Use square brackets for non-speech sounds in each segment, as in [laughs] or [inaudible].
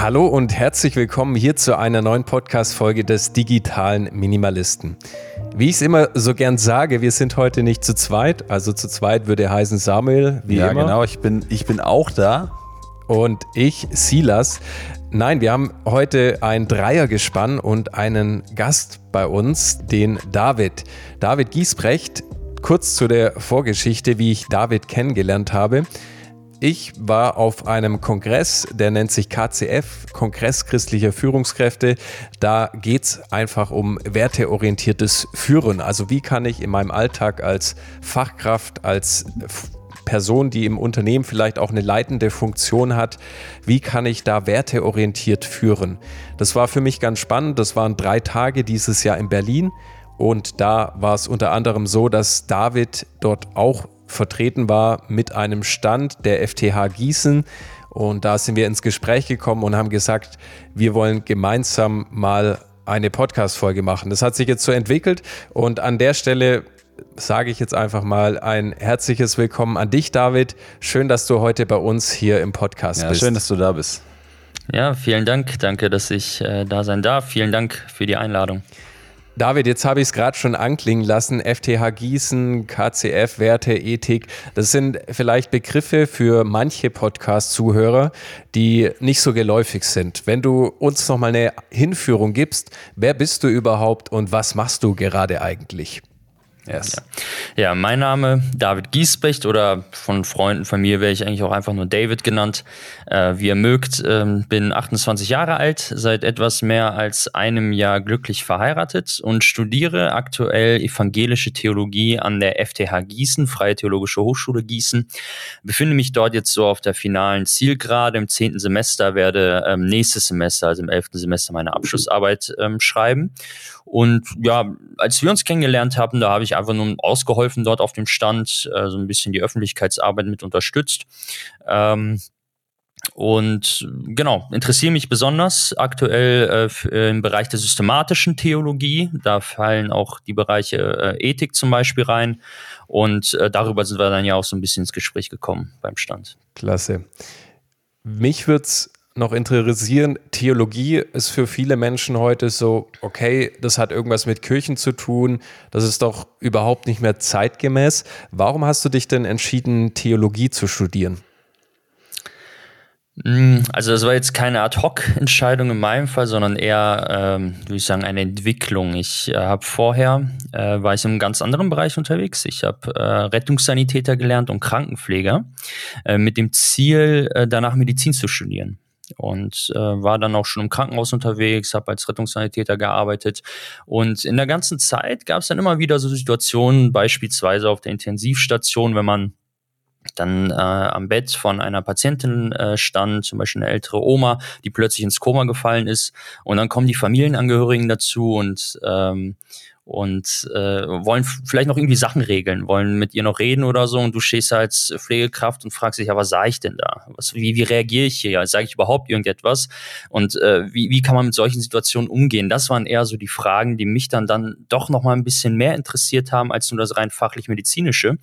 Hallo und herzlich willkommen hier zu einer neuen Podcast-Folge des digitalen Minimalisten. Wie ich es immer so gern sage, wir sind heute nicht zu zweit. Also zu zweit würde heißen Samuel, wie ja, immer. Ja, genau, ich bin, ich bin auch da. Und ich, Silas. Nein, wir haben heute ein Dreiergespann und einen Gast bei uns, den David. David Giesbrecht. Kurz zu der Vorgeschichte, wie ich David kennengelernt habe. Ich war auf einem Kongress, der nennt sich KCF, Kongress christlicher Führungskräfte. Da geht es einfach um werteorientiertes Führen. Also wie kann ich in meinem Alltag als Fachkraft, als Person, die im Unternehmen vielleicht auch eine leitende Funktion hat, wie kann ich da werteorientiert führen? Das war für mich ganz spannend. Das waren drei Tage dieses Jahr in Berlin. Und da war es unter anderem so, dass David dort auch vertreten war mit einem Stand der FTH Gießen. Und da sind wir ins Gespräch gekommen und haben gesagt, wir wollen gemeinsam mal eine Podcast-Folge machen. Das hat sich jetzt so entwickelt und an der Stelle sage ich jetzt einfach mal ein herzliches Willkommen an dich, David. Schön, dass du heute bei uns hier im Podcast ja, bist. Schön, dass du da bist. Ja, vielen Dank. Danke, dass ich äh, da sein darf. Vielen Dank für die Einladung. David, jetzt habe ich es gerade schon anklingen lassen. FTH Gießen, KCF, Werte, Ethik. Das sind vielleicht Begriffe für manche Podcast-Zuhörer, die nicht so geläufig sind. Wenn du uns nochmal eine Hinführung gibst, wer bist du überhaupt und was machst du gerade eigentlich? Yes. Ja. ja. mein Name David Giesbrecht oder von Freunden mir wäre ich eigentlich auch einfach nur David genannt. Äh, wie ihr mögt, ähm, bin 28 Jahre alt, seit etwas mehr als einem Jahr glücklich verheiratet und studiere aktuell evangelische Theologie an der FTH Gießen, Freie Theologische Hochschule Gießen. Befinde mich dort jetzt so auf der finalen Zielgerade im zehnten Semester, werde ähm, nächstes Semester, also im elften Semester, meine Abschlussarbeit ähm, schreiben. Und ja, als wir uns kennengelernt haben, da habe ich einfach nur ausgeholfen dort auf dem Stand, äh, so ein bisschen die Öffentlichkeitsarbeit mit unterstützt. Ähm, und genau, interessiere mich besonders aktuell äh, äh, im Bereich der systematischen Theologie. Da fallen auch die Bereiche äh, Ethik zum Beispiel rein. Und äh, darüber sind wir dann ja auch so ein bisschen ins Gespräch gekommen beim Stand. Klasse. Mich würde es noch interessieren, Theologie ist für viele Menschen heute so, okay, das hat irgendwas mit Kirchen zu tun, das ist doch überhaupt nicht mehr zeitgemäß. Warum hast du dich denn entschieden, Theologie zu studieren? Hm, also das war jetzt keine Ad-Hoc-Entscheidung in meinem Fall, sondern eher, ähm, würde ich sagen, eine Entwicklung. Ich äh, habe vorher, äh, war ich in einem ganz anderen Bereich unterwegs. Ich habe äh, Rettungssanitäter gelernt und Krankenpfleger äh, mit dem Ziel, äh, danach Medizin zu studieren und äh, war dann auch schon im Krankenhaus unterwegs, habe als Rettungssanitäter gearbeitet. Und in der ganzen Zeit gab es dann immer wieder so Situationen, beispielsweise auf der Intensivstation, wenn man dann äh, am Bett von einer Patientin äh, stand, zum Beispiel eine ältere Oma, die plötzlich ins Koma gefallen ist und dann kommen die Familienangehörigen dazu und ähm, und äh, wollen vielleicht noch irgendwie Sachen regeln, wollen mit ihr noch reden oder so und du stehst als Pflegekraft und fragst dich, ja, was sage ich denn da? Was, wie, wie reagiere ich hier? Sage ich überhaupt irgendetwas? Und äh, wie, wie kann man mit solchen Situationen umgehen? Das waren eher so die Fragen, die mich dann, dann doch noch mal ein bisschen mehr interessiert haben als nur das rein fachlich-medizinische.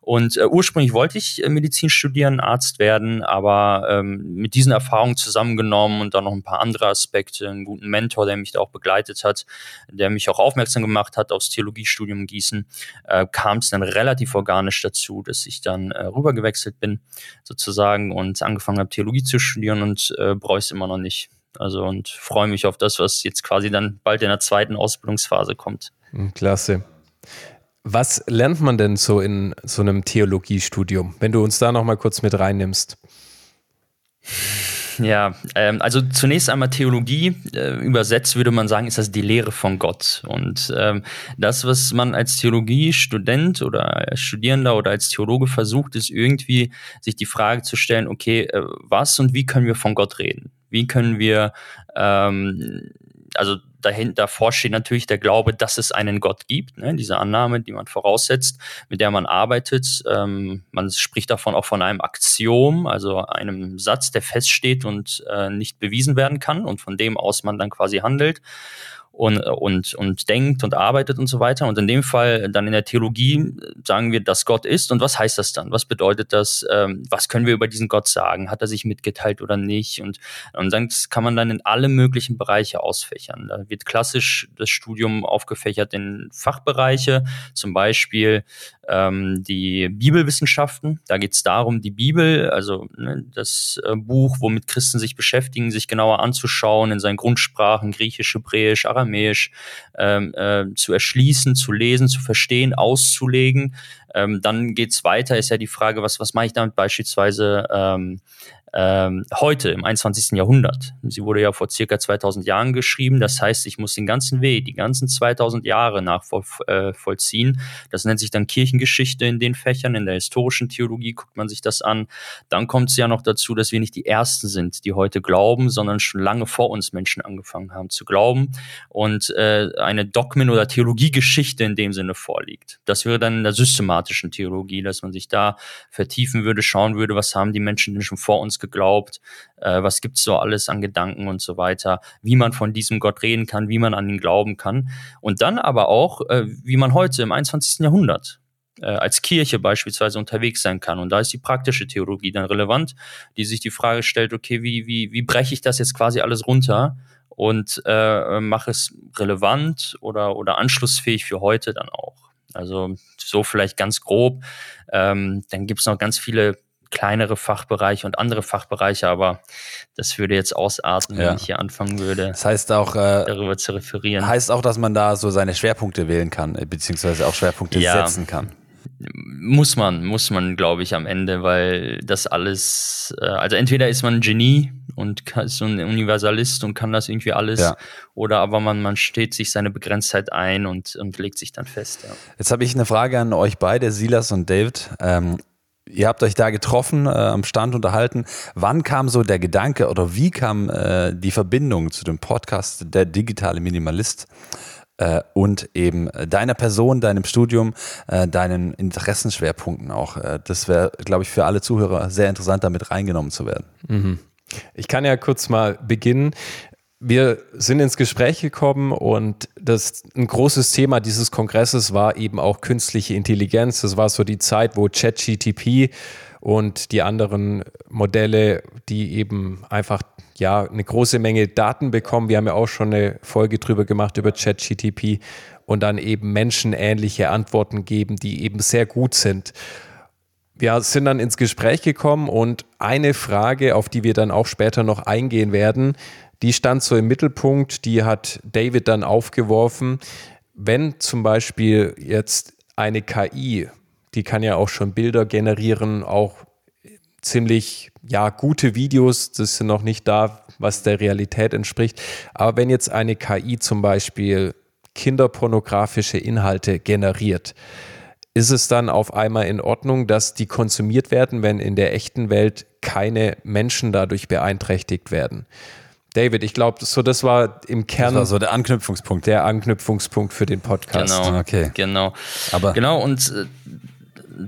Und äh, ursprünglich wollte ich äh, Medizin studieren, Arzt werden, aber ähm, mit diesen Erfahrungen zusammengenommen und dann noch ein paar andere Aspekte, einen guten Mentor, der mich da auch begleitet hat, der mich auch aufmerksam gemacht hat aufs Theologiestudium in Gießen, äh, kam es dann relativ organisch dazu, dass ich dann äh, rübergewechselt bin, sozusagen, und angefangen habe, Theologie zu studieren und äh, bereue es immer noch nicht. Also und freue mich auf das, was jetzt quasi dann bald in der zweiten Ausbildungsphase kommt. Hm, klasse. Was lernt man denn so in so einem Theologiestudium, wenn du uns da noch mal kurz mit reinnimmst? Ja, ähm, also zunächst einmal Theologie, äh, übersetzt würde man sagen, ist das die Lehre von Gott. Und ähm, das, was man als Theologiestudent oder als Studierender oder als Theologe versucht, ist irgendwie sich die Frage zu stellen, okay, äh, was und wie können wir von Gott reden? Wie können wir ähm, also dahin, davor steht natürlich der Glaube, dass es einen Gott gibt, ne? diese Annahme, die man voraussetzt, mit der man arbeitet. Ähm, man spricht davon auch von einem Axiom, also einem Satz, der feststeht und äh, nicht bewiesen werden kann und von dem aus man dann quasi handelt. Und, und, und denkt und arbeitet und so weiter. Und in dem Fall dann in der Theologie sagen wir, dass Gott ist. Und was heißt das dann? Was bedeutet das? Ähm, was können wir über diesen Gott sagen? Hat er sich mitgeteilt oder nicht? Und, und dann kann man dann in alle möglichen Bereiche ausfächern. Da wird klassisch das Studium aufgefächert in Fachbereiche, zum Beispiel ähm, die Bibelwissenschaften. Da geht es darum, die Bibel, also ne, das äh, Buch, womit Christen sich beschäftigen, sich genauer anzuschauen, in seinen Grundsprachen, Griechisch, Hebräisch, Aramäisch, ähm, äh, zu erschließen, zu lesen, zu verstehen, auszulegen. Ähm, dann geht's weiter, ist ja die Frage, was, was mache ich damit beispielsweise ähm, ähm, heute im 21. Jahrhundert. Sie wurde ja vor circa 2000 Jahren geschrieben. Das heißt, ich muss den ganzen Weg, die ganzen 2000 Jahre nachvollziehen. Äh, das nennt sich dann Kirchengeschichte in den Fächern. In der historischen Theologie guckt man sich das an. Dann kommt es ja noch dazu, dass wir nicht die Ersten sind, die heute glauben, sondern schon lange vor uns Menschen angefangen haben zu glauben und äh, eine Dogmen- oder Theologiegeschichte in dem Sinne vorliegt. Das wäre dann in der systematischen Theologie, dass man sich da vertiefen würde, schauen würde, was haben die Menschen denn schon vor uns geglaubt, äh, was gibt's so alles an Gedanken und so weiter, wie man von diesem Gott reden kann, wie man an ihn glauben kann. Und dann aber auch, äh, wie man heute im 21. Jahrhundert äh, als Kirche beispielsweise unterwegs sein kann. Und da ist die praktische Theologie dann relevant, die sich die Frage stellt, okay, wie, wie, wie breche ich das jetzt quasi alles runter und äh, mache es relevant oder, oder anschlussfähig für heute dann auch. Also so vielleicht ganz grob. Ähm, dann gibt's noch ganz viele kleinere Fachbereiche und andere Fachbereiche, aber das würde jetzt ausarten, ja. wenn ich hier anfangen würde. Das heißt auch, äh, darüber zu referieren. Heißt auch, dass man da so seine Schwerpunkte wählen kann, äh, beziehungsweise auch Schwerpunkte ja. setzen kann. Muss man, muss man, glaube ich, am Ende, weil das alles, äh, also entweder ist man ein Genie und ist so ein Universalist und kann das irgendwie alles, ja. oder aber man, man steht sich seine Begrenztheit ein und, und legt sich dann fest. Ja. Jetzt habe ich eine Frage an euch beide, Silas und David. Ähm, Ihr habt euch da getroffen, äh, am Stand unterhalten. Wann kam so der Gedanke oder wie kam äh, die Verbindung zu dem Podcast Der digitale Minimalist äh, und eben deiner Person, deinem Studium, äh, deinen Interessenschwerpunkten auch? Äh, das wäre, glaube ich, für alle Zuhörer sehr interessant, damit reingenommen zu werden. Mhm. Ich kann ja kurz mal beginnen wir sind ins Gespräch gekommen und das ein großes Thema dieses Kongresses war eben auch künstliche Intelligenz. Das war so die Zeit, wo ChatGTP und die anderen Modelle, die eben einfach ja eine große Menge Daten bekommen. Wir haben ja auch schon eine Folge drüber gemacht über ChatGTP und dann eben menschenähnliche Antworten geben, die eben sehr gut sind. Wir sind dann ins Gespräch gekommen und eine Frage, auf die wir dann auch später noch eingehen werden, die stand so im Mittelpunkt, die hat David dann aufgeworfen. Wenn zum Beispiel jetzt eine KI, die kann ja auch schon Bilder generieren, auch ziemlich ja gute Videos, das sind noch nicht da, was der Realität entspricht. Aber wenn jetzt eine KI zum Beispiel kinderpornografische Inhalte generiert, ist es dann auf einmal in Ordnung, dass die konsumiert werden, wenn in der echten Welt keine Menschen dadurch beeinträchtigt werden? David, ich glaube, so das war im Kern das war so der Anknüpfungspunkt, der Anknüpfungspunkt für den Podcast. Genau, okay, genau. Aber genau und äh,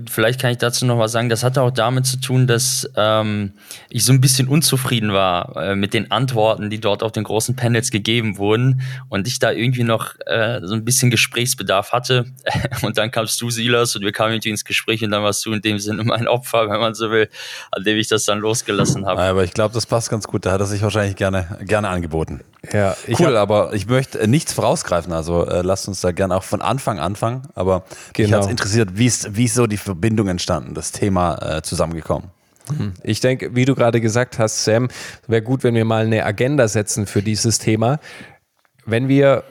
vielleicht kann ich dazu noch was sagen. Das hatte auch damit zu tun, dass ähm, ich so ein bisschen unzufrieden war äh, mit den Antworten, die dort auf den großen Panels gegeben wurden und ich da irgendwie noch äh, so ein bisschen Gesprächsbedarf hatte. [laughs] und dann kamst du, Silas, und wir kamen irgendwie ins Gespräch und dann warst du in dem Sinne mein Opfer, wenn man so will, an dem ich das dann losgelassen habe. Aber ich glaube, das passt ganz gut. Da hat er sich wahrscheinlich gerne, gerne angeboten. Ja, cool, aber ich möchte äh, nichts vorausgreifen. Also äh, lasst uns da gerne auch von Anfang anfangen. Aber genau. mich hat interessiert, wie ist so die Verbindung entstanden, das Thema äh, zusammengekommen? Mhm. Ich denke, wie du gerade gesagt hast, Sam, wäre gut, wenn wir mal eine Agenda setzen für dieses Thema. Wenn wir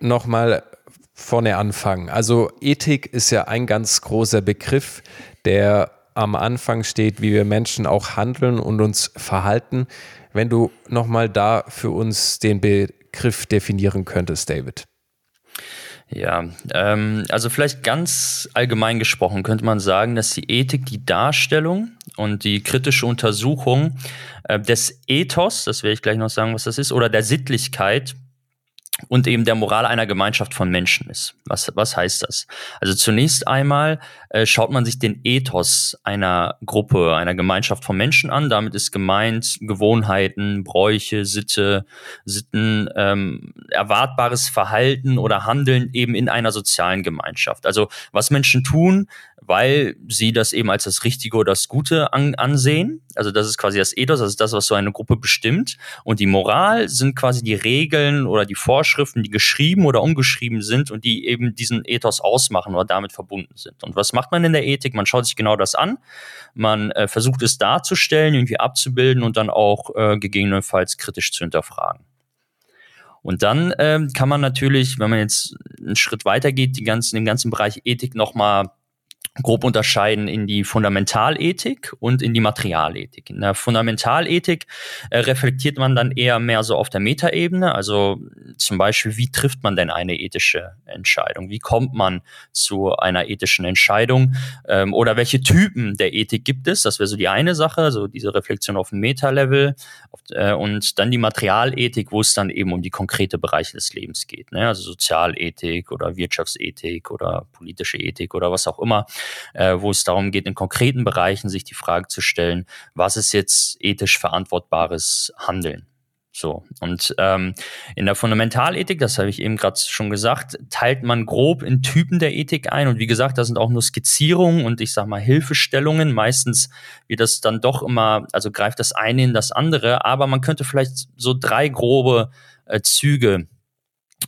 nochmal vorne anfangen. Also Ethik ist ja ein ganz großer Begriff, der am Anfang steht, wie wir Menschen auch handeln und uns verhalten. Wenn du nochmal da für uns den Begriff definieren könntest, David. Ja, ähm, also vielleicht ganz allgemein gesprochen könnte man sagen, dass die Ethik die Darstellung und die kritische Untersuchung äh, des Ethos, das werde ich gleich noch sagen, was das ist, oder der Sittlichkeit und eben der Moral einer Gemeinschaft von Menschen ist. Was, was heißt das? Also zunächst einmal äh, schaut man sich den Ethos einer Gruppe, einer Gemeinschaft von Menschen an. Damit ist gemeint Gewohnheiten, Bräuche, Sitte, Sitten, ähm, erwartbares Verhalten oder Handeln eben in einer sozialen Gemeinschaft. Also was Menschen tun, weil sie das eben als das Richtige oder das Gute an, ansehen. Also das ist quasi das Ethos, das ist das, was so eine Gruppe bestimmt. Und die Moral sind quasi die Regeln oder die Vorschriften, die geschrieben oder ungeschrieben sind und die eben diesen Ethos ausmachen oder damit verbunden sind. Und was macht man in der Ethik? Man schaut sich genau das an. Man äh, versucht es darzustellen, irgendwie abzubilden und dann auch äh, gegebenenfalls kritisch zu hinterfragen. Und dann ähm, kann man natürlich, wenn man jetzt einen Schritt weiter geht, die ganzen, den ganzen Bereich Ethik nochmal grob unterscheiden in die Fundamentalethik und in die Materialethik. In der Fundamentalethik äh, reflektiert man dann eher mehr so auf der Metaebene, also zum Beispiel, wie trifft man denn eine ethische Entscheidung? Wie kommt man zu einer ethischen Entscheidung? Ähm, oder welche Typen der Ethik gibt es? Das wäre so die eine Sache, so diese Reflexion auf dem Meta-Level. Äh, und dann die Materialethik, wo es dann eben um die konkrete Bereiche des Lebens geht. Ne? Also Sozialethik oder Wirtschaftsethik oder politische Ethik oder was auch immer äh, wo es darum geht, in konkreten Bereichen sich die Frage zu stellen, was ist jetzt ethisch verantwortbares Handeln? So. Und ähm, in der Fundamentalethik, das habe ich eben gerade schon gesagt, teilt man grob in Typen der Ethik ein. Und wie gesagt, da sind auch nur Skizzierungen und ich sage mal Hilfestellungen. Meistens wird das dann doch immer, also greift das eine in das andere, aber man könnte vielleicht so drei grobe äh, Züge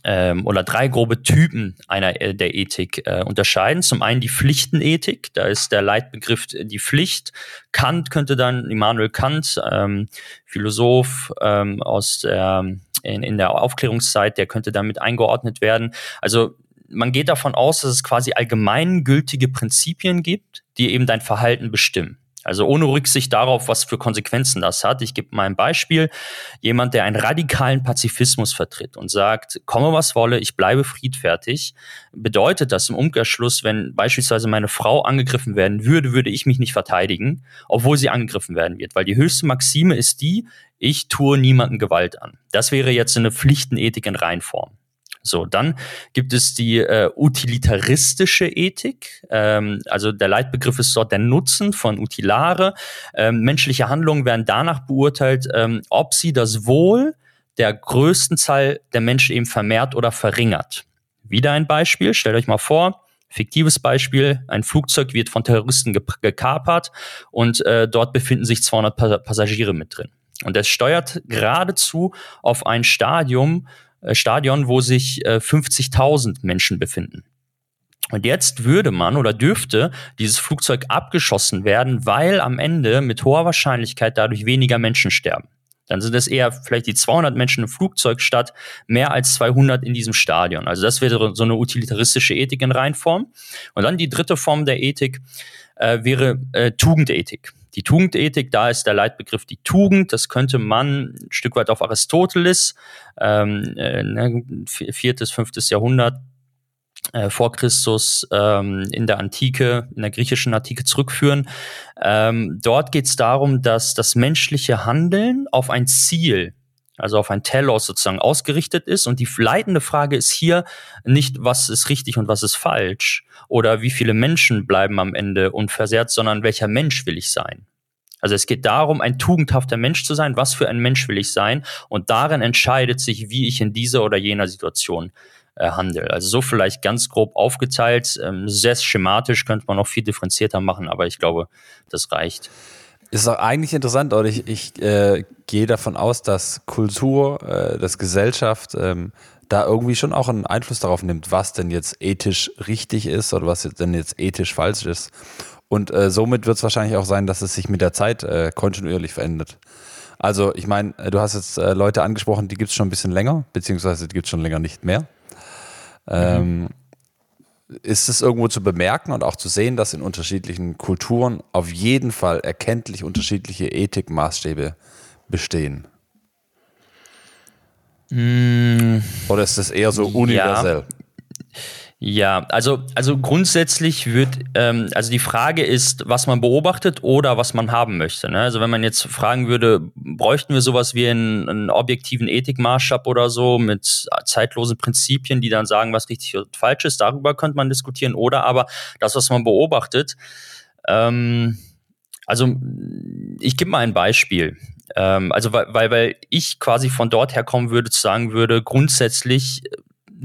ähm, oder drei grobe Typen einer äh, der Ethik äh, unterscheiden. Zum einen die Pflichtenethik, da ist der Leitbegriff äh, die Pflicht. Kant könnte dann, Immanuel Kant, ähm, Philosoph ähm, aus der, in, in der Aufklärungszeit, der könnte damit eingeordnet werden. Also man geht davon aus, dass es quasi allgemeingültige Prinzipien gibt, die eben dein Verhalten bestimmen. Also ohne Rücksicht darauf, was für Konsequenzen das hat. Ich gebe mal ein Beispiel. Jemand, der einen radikalen Pazifismus vertritt und sagt, komme was wolle, ich bleibe friedfertig, bedeutet das im Umkehrschluss, wenn beispielsweise meine Frau angegriffen werden würde, würde ich mich nicht verteidigen, obwohl sie angegriffen werden wird. Weil die höchste Maxime ist die, ich tue niemanden Gewalt an. Das wäre jetzt eine Pflichtenethik in Reinform. So, dann gibt es die äh, utilitaristische Ethik. Ähm, also der Leitbegriff ist dort der Nutzen von Utilare. Ähm, menschliche Handlungen werden danach beurteilt, ähm, ob sie das Wohl der größten Zahl der Menschen eben vermehrt oder verringert. Wieder ein Beispiel, stellt euch mal vor, fiktives Beispiel, ein Flugzeug wird von Terroristen ge gekapert und äh, dort befinden sich 200 Passagiere mit drin. Und es steuert geradezu auf ein Stadium, Stadion, wo sich äh, 50.000 Menschen befinden. Und jetzt würde man oder dürfte dieses Flugzeug abgeschossen werden, weil am Ende mit hoher Wahrscheinlichkeit dadurch weniger Menschen sterben. Dann sind es eher vielleicht die 200 Menschen im Flugzeug statt mehr als 200 in diesem Stadion. Also das wäre so eine utilitaristische Ethik in Reinform. Und dann die dritte Form der Ethik äh, wäre äh, Tugendethik. Die Tugendethik, da ist der Leitbegriff die Tugend. Das könnte man ein Stück weit auf Aristoteles, ähm, äh, ne, viertes, fünftes Jahrhundert äh, vor Christus ähm, in der Antike, in der griechischen Antike zurückführen. Ähm, dort geht es darum, dass das menschliche Handeln auf ein Ziel also auf ein Telos sozusagen ausgerichtet ist. Und die leitende Frage ist hier nicht, was ist richtig und was ist falsch oder wie viele Menschen bleiben am Ende unversehrt, sondern welcher Mensch will ich sein. Also es geht darum, ein tugendhafter Mensch zu sein. Was für ein Mensch will ich sein? Und darin entscheidet sich, wie ich in dieser oder jener Situation äh, handle. Also so vielleicht ganz grob aufgeteilt. Ähm, sehr schematisch könnte man noch viel differenzierter machen, aber ich glaube, das reicht. Ist auch eigentlich interessant, oder ich, ich äh, gehe davon aus, dass Kultur, äh, dass Gesellschaft ähm, da irgendwie schon auch einen Einfluss darauf nimmt, was denn jetzt ethisch richtig ist oder was denn jetzt ethisch falsch ist. Und äh, somit wird es wahrscheinlich auch sein, dass es sich mit der Zeit äh, kontinuierlich verändert. Also ich meine, äh, du hast jetzt äh, Leute angesprochen, die gibt es schon ein bisschen länger, beziehungsweise die gibt es schon länger nicht mehr. Ähm, mhm ist es irgendwo zu bemerken und auch zu sehen, dass in unterschiedlichen Kulturen auf jeden Fall erkenntlich unterschiedliche Ethikmaßstäbe bestehen? Mm, Oder ist das eher so universell? Ja. Ja, also, also grundsätzlich wird, ähm, also die Frage ist, was man beobachtet oder was man haben möchte. Ne? Also wenn man jetzt fragen würde, bräuchten wir sowas wie einen, einen objektiven Ethikmaßstab oder so mit zeitlosen Prinzipien, die dann sagen, was richtig und falsch ist, darüber könnte man diskutieren. Oder aber das, was man beobachtet. Ähm, also ich gebe mal ein Beispiel. Ähm, also weil, weil, weil ich quasi von dort her kommen würde, zu sagen würde, grundsätzlich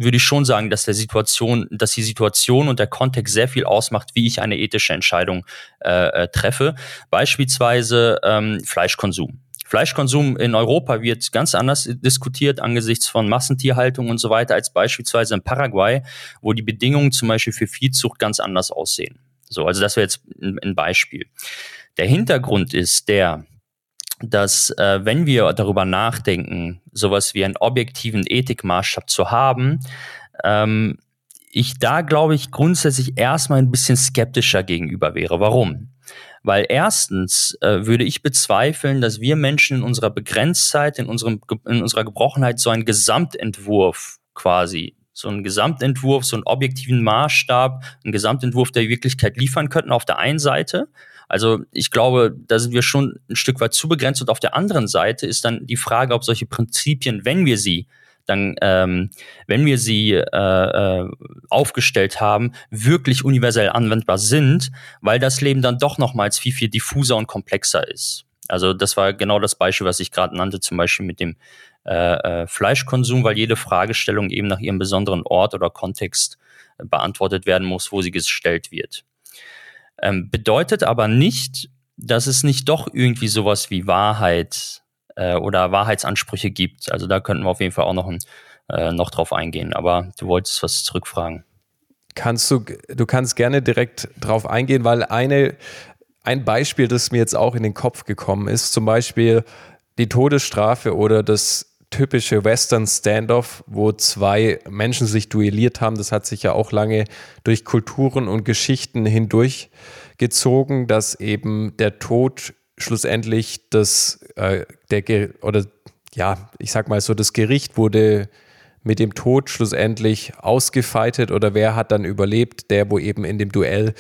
würde ich schon sagen, dass der Situation, dass die Situation und der Kontext sehr viel ausmacht, wie ich eine ethische Entscheidung äh, äh, treffe. Beispielsweise ähm, Fleischkonsum. Fleischkonsum in Europa wird ganz anders diskutiert angesichts von Massentierhaltung und so weiter als beispielsweise in Paraguay, wo die Bedingungen zum Beispiel für Viehzucht ganz anders aussehen. So, also das wäre jetzt ein Beispiel. Der Hintergrund ist der, dass äh, wenn wir darüber nachdenken, sowas wie einen objektiven Ethikmaßstab zu haben, ähm, ich da, glaube ich, grundsätzlich erstmal ein bisschen skeptischer gegenüber wäre. Warum? Weil erstens äh, würde ich bezweifeln, dass wir Menschen in unserer Begrenztheit, in, unserem, in unserer Gebrochenheit so einen Gesamtentwurf quasi, so einen Gesamtentwurf, so einen objektiven Maßstab, einen Gesamtentwurf der Wirklichkeit liefern könnten auf der einen Seite. Also ich glaube, da sind wir schon ein Stück weit zu begrenzt. Und auf der anderen Seite ist dann die Frage, ob solche Prinzipien, wenn wir sie dann, ähm, wenn wir sie äh, äh, aufgestellt haben, wirklich universell anwendbar sind, weil das Leben dann doch nochmals viel, viel diffuser und komplexer ist. Also das war genau das Beispiel, was ich gerade nannte, zum Beispiel mit dem äh, äh, Fleischkonsum, weil jede Fragestellung eben nach ihrem besonderen Ort oder Kontext beantwortet werden muss, wo sie gestellt wird. Ähm, bedeutet aber nicht, dass es nicht doch irgendwie sowas wie Wahrheit äh, oder Wahrheitsansprüche gibt. Also da könnten wir auf jeden Fall auch noch, ein, äh, noch drauf eingehen. Aber du wolltest was zurückfragen. Kannst du, du kannst gerne direkt drauf eingehen, weil eine, ein Beispiel, das mir jetzt auch in den Kopf gekommen ist, zum Beispiel die Todesstrafe oder das typische Western Standoff, wo zwei Menschen sich duelliert haben. Das hat sich ja auch lange durch Kulturen und Geschichten hindurchgezogen, dass eben der Tod schlussendlich das, äh, der, oder ja, ich sag mal so, das Gericht wurde mit dem Tod schlussendlich ausgefeitet oder wer hat dann überlebt, der, wo eben in dem Duell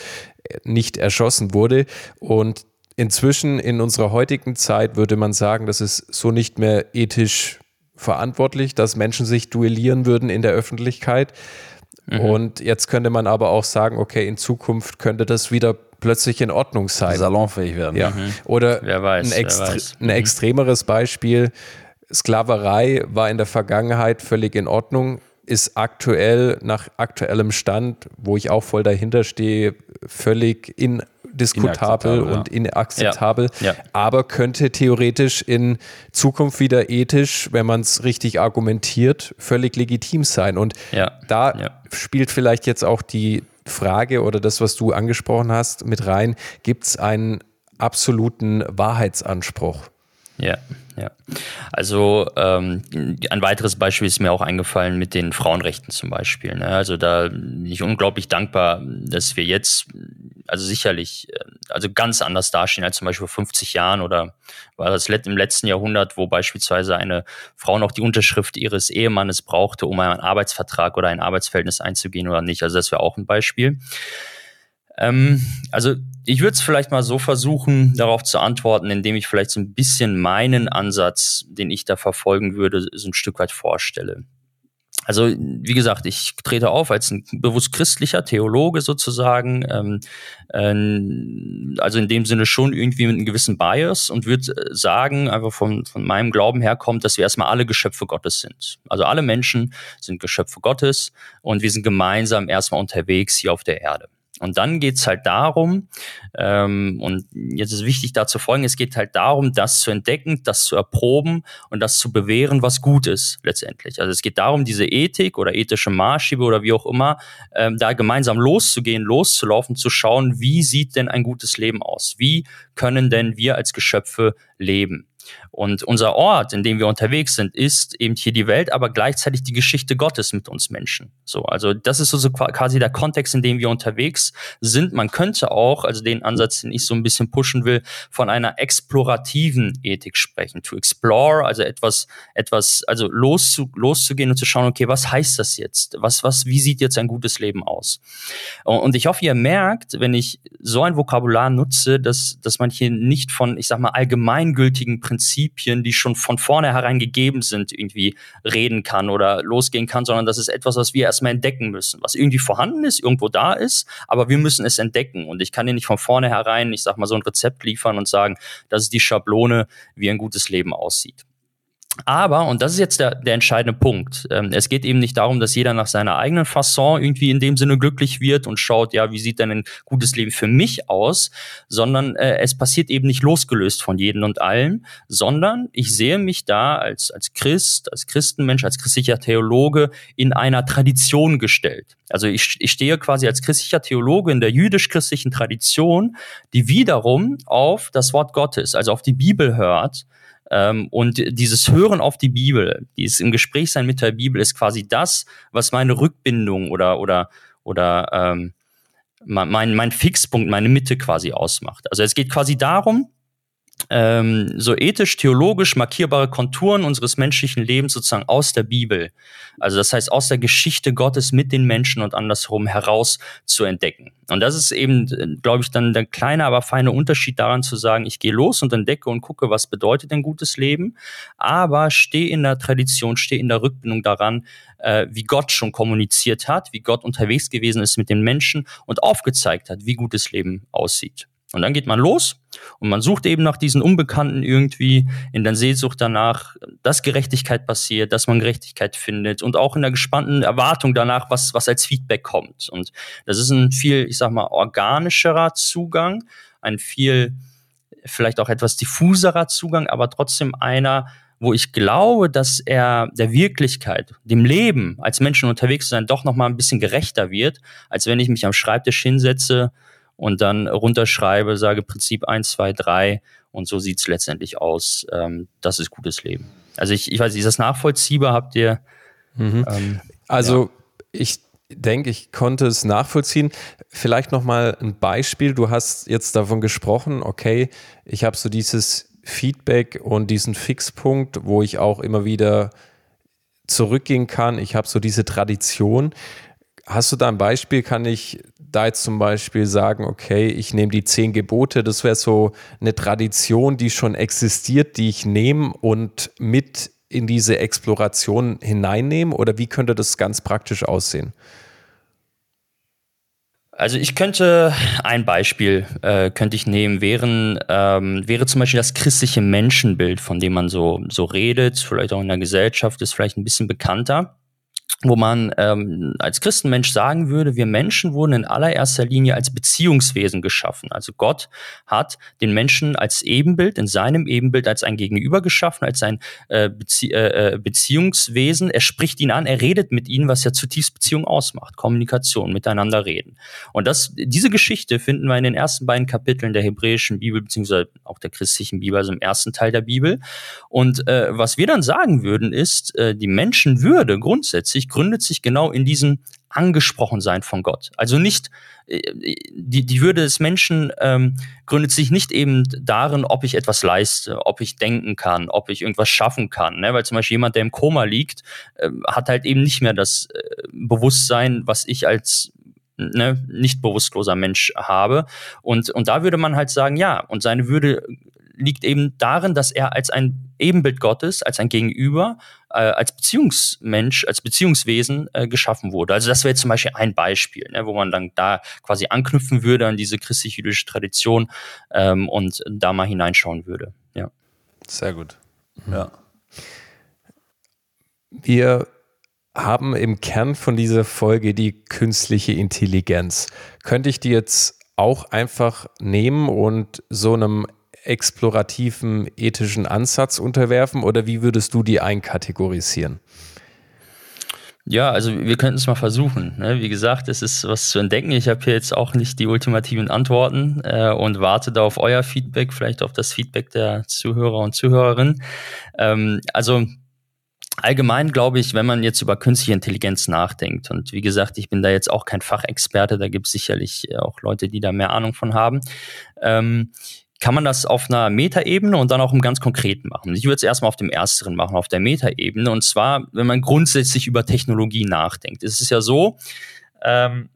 nicht erschossen wurde. Und inzwischen in unserer heutigen Zeit würde man sagen, dass es so nicht mehr ethisch verantwortlich, dass Menschen sich duellieren würden in der Öffentlichkeit. Mhm. Und jetzt könnte man aber auch sagen, okay, in Zukunft könnte das wieder plötzlich in Ordnung sein. Salonfähig werden. Ja. Mhm. Oder weiß, ein, extre ein mhm. extremeres Beispiel, Sklaverei war in der Vergangenheit völlig in Ordnung, ist aktuell nach aktuellem Stand, wo ich auch voll dahinter stehe, völlig in indiskutabel und inakzeptabel, ja. Ja. aber könnte theoretisch in Zukunft wieder ethisch, wenn man es richtig argumentiert, völlig legitim sein. Und ja. da spielt vielleicht jetzt auch die Frage oder das, was du angesprochen hast, mit rein, gibt es einen absoluten Wahrheitsanspruch? Ja, ja. Also ähm, ein weiteres Beispiel ist mir auch eingefallen mit den Frauenrechten zum Beispiel. Ne? Also da bin ich unglaublich dankbar, dass wir jetzt also sicherlich äh, also ganz anders dastehen als zum Beispiel vor 50 Jahren oder war das im letzten Jahrhundert, wo beispielsweise eine Frau noch die Unterschrift ihres Ehemannes brauchte, um einen Arbeitsvertrag oder ein Arbeitsverhältnis einzugehen oder nicht. Also das wäre auch ein Beispiel. Ähm, also ich würde es vielleicht mal so versuchen, darauf zu antworten, indem ich vielleicht so ein bisschen meinen Ansatz, den ich da verfolgen würde, so ein Stück weit vorstelle. Also, wie gesagt, ich trete auf als ein bewusst christlicher Theologe sozusagen, ähm, äh, also in dem Sinne schon irgendwie mit einem gewissen Bias und würde sagen, einfach von, von meinem Glauben herkommt, dass wir erstmal alle Geschöpfe Gottes sind. Also alle Menschen sind Geschöpfe Gottes und wir sind gemeinsam erstmal unterwegs hier auf der Erde. Und dann geht's halt darum, ähm, und jetzt ist wichtig da zu folgen, es geht halt darum, das zu entdecken, das zu erproben und das zu bewähren, was gut ist letztendlich. Also es geht darum, diese Ethik oder ethische Maßstäbe oder wie auch immer, ähm, da gemeinsam loszugehen, loszulaufen, zu schauen, wie sieht denn ein gutes Leben aus? Wie können denn wir als Geschöpfe leben? Und unser Ort, in dem wir unterwegs sind, ist eben hier die Welt, aber gleichzeitig die Geschichte Gottes mit uns Menschen. So, also das ist so quasi der Kontext, in dem wir unterwegs sind. Man könnte auch, also den Ansatz, den ich so ein bisschen pushen will, von einer explorativen Ethik sprechen. To explore, also etwas, etwas, also loszu, loszugehen und zu schauen, okay, was heißt das jetzt? Was, was, wie sieht jetzt ein gutes Leben aus? Und ich hoffe, ihr merkt, wenn ich so ein Vokabular nutze, dass, dass man hier nicht von, ich sag mal, allgemeingültigen Prinzipien, die schon von vornherein gegeben sind, irgendwie reden kann oder losgehen kann, sondern das ist etwas, was wir erstmal entdecken müssen, was irgendwie vorhanden ist, irgendwo da ist, aber wir müssen es entdecken. Und ich kann dir nicht von vornherein, ich sag mal, so ein Rezept liefern und sagen, das ist die Schablone, wie ein gutes Leben aussieht. Aber, und das ist jetzt der, der entscheidende Punkt, ähm, es geht eben nicht darum, dass jeder nach seiner eigenen Fasson irgendwie in dem Sinne glücklich wird und schaut, ja, wie sieht denn ein gutes Leben für mich aus, sondern äh, es passiert eben nicht losgelöst von jedem und allen, sondern ich sehe mich da als, als Christ, als Christenmensch, als christlicher Theologe in einer Tradition gestellt. Also ich, ich stehe quasi als christlicher Theologe in der jüdisch-christlichen Tradition, die wiederum auf das Wort Gottes, also auf die Bibel hört, ähm, und dieses Hören auf die Bibel, dieses im Gespräch sein mit der Bibel, ist quasi das, was meine Rückbindung oder oder oder ähm, mein, mein Fixpunkt, meine Mitte quasi ausmacht. Also es geht quasi darum, ähm, so ethisch-theologisch markierbare Konturen unseres menschlichen Lebens sozusagen aus der Bibel, also das heißt aus der Geschichte Gottes mit den Menschen und andersherum heraus zu entdecken. Und das ist eben, glaube ich, dann der kleine, aber feine Unterschied daran zu sagen, ich gehe los und entdecke und gucke, was bedeutet ein gutes Leben, aber stehe in der Tradition, stehe in der Rückbindung daran, äh, wie Gott schon kommuniziert hat, wie Gott unterwegs gewesen ist mit den Menschen und aufgezeigt hat, wie gutes Leben aussieht. Und dann geht man los und man sucht eben nach diesen Unbekannten irgendwie in der Sehnsucht danach, dass Gerechtigkeit passiert, dass man Gerechtigkeit findet und auch in der gespannten Erwartung danach, was, was als Feedback kommt. Und das ist ein viel, ich sag mal, organischerer Zugang, ein viel, vielleicht auch etwas diffuserer Zugang, aber trotzdem einer, wo ich glaube, dass er der Wirklichkeit, dem Leben als Menschen unterwegs zu sein, doch nochmal ein bisschen gerechter wird, als wenn ich mich am Schreibtisch hinsetze und dann runterschreibe, sage Prinzip 1, 2, 3 und so sieht's letztendlich aus. Ähm, das ist gutes Leben. Also ich, ich weiß nicht, ist das nachvollziehbar? Habt ihr? Mhm. Ähm, also ja. ich denke, ich konnte es nachvollziehen. Vielleicht nochmal ein Beispiel. Du hast jetzt davon gesprochen, okay, ich habe so dieses Feedback und diesen Fixpunkt, wo ich auch immer wieder zurückgehen kann. Ich habe so diese Tradition. Hast du da ein Beispiel? Kann ich da jetzt zum Beispiel sagen, okay, ich nehme die zehn Gebote, das wäre so eine Tradition, die schon existiert, die ich nehme und mit in diese Exploration hineinnehme? Oder wie könnte das ganz praktisch aussehen? Also ich könnte ein Beispiel äh, könnte ich nehmen, wären, ähm, wäre zum Beispiel das christliche Menschenbild, von dem man so, so redet, vielleicht auch in der Gesellschaft, ist vielleicht ein bisschen bekannter wo man ähm, als Christenmensch sagen würde, wir Menschen wurden in allererster Linie als Beziehungswesen geschaffen. Also Gott hat den Menschen als Ebenbild, in seinem Ebenbild als ein Gegenüber geschaffen, als ein äh, Bezie äh, äh, Beziehungswesen. Er spricht ihn an, er redet mit ihnen, was ja zutiefst Beziehung ausmacht. Kommunikation, miteinander reden. Und das, diese Geschichte finden wir in den ersten beiden Kapiteln der hebräischen Bibel, beziehungsweise auch der christlichen Bibel, also im ersten Teil der Bibel. Und äh, was wir dann sagen würden, ist, äh, die Menschenwürde grundsätzlich gründet sich genau in diesem Angesprochensein von Gott. Also nicht, äh, die, die Würde des Menschen ähm, gründet sich nicht eben darin, ob ich etwas leiste, ob ich denken kann, ob ich irgendwas schaffen kann. Ne? Weil zum Beispiel jemand, der im Koma liegt, äh, hat halt eben nicht mehr das äh, Bewusstsein, was ich als ne, nicht bewusstloser Mensch habe. Und, und da würde man halt sagen, ja, und seine Würde liegt eben darin, dass er als ein Ebenbild Gottes, als ein Gegenüber, äh, als Beziehungsmensch, als Beziehungswesen äh, geschaffen wurde. Also das wäre zum Beispiel ein Beispiel, ne, wo man dann da quasi anknüpfen würde an diese christlich-jüdische Tradition ähm, und da mal hineinschauen würde. Ja. Sehr gut. Mhm. Ja. Wir haben im Kern von dieser Folge die künstliche Intelligenz. Könnte ich die jetzt auch einfach nehmen und so einem explorativen ethischen Ansatz unterwerfen oder wie würdest du die einkategorisieren? Ja, also wir könnten es mal versuchen. Ne? Wie gesagt, es ist was zu entdecken. Ich habe hier jetzt auch nicht die ultimativen Antworten äh, und warte da auf euer Feedback, vielleicht auf das Feedback der Zuhörer und Zuhörerinnen. Ähm, also allgemein glaube ich, wenn man jetzt über künstliche Intelligenz nachdenkt, und wie gesagt, ich bin da jetzt auch kein Fachexperte, da gibt es sicherlich auch Leute, die da mehr Ahnung von haben. Ähm, kann man das auf einer Metaebene und dann auch im ganz Konkreten machen. Ich würde es erstmal auf dem ersteren machen, auf der Metaebene. Und zwar, wenn man grundsätzlich über Technologie nachdenkt. Es ist ja so, ähm,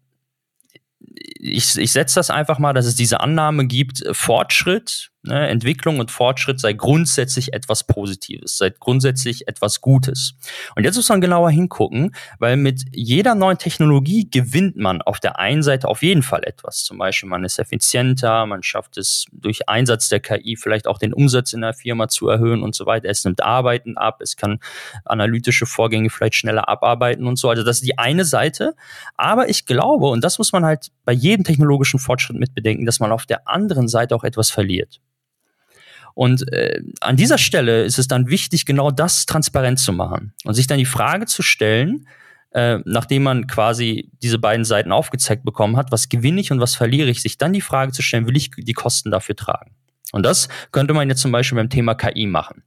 ich, ich setze das einfach mal, dass es diese Annahme gibt, Fortschritt Ne, Entwicklung und Fortschritt sei grundsätzlich etwas Positives, sei grundsätzlich etwas Gutes. Und jetzt muss man genauer hingucken, weil mit jeder neuen Technologie gewinnt man auf der einen Seite auf jeden Fall etwas. Zum Beispiel, man ist effizienter, man schafft es durch Einsatz der KI vielleicht auch den Umsatz in der Firma zu erhöhen und so weiter. Es nimmt Arbeiten ab, es kann analytische Vorgänge vielleicht schneller abarbeiten und so. Also das ist die eine Seite. Aber ich glaube, und das muss man halt bei jedem technologischen Fortschritt mit bedenken, dass man auf der anderen Seite auch etwas verliert. Und äh, an dieser Stelle ist es dann wichtig, genau das transparent zu machen und sich dann die Frage zu stellen, äh, nachdem man quasi diese beiden Seiten aufgezeigt bekommen hat, was gewinne ich und was verliere ich, sich dann die Frage zu stellen, will ich die Kosten dafür tragen? Und das könnte man jetzt zum Beispiel beim Thema KI machen.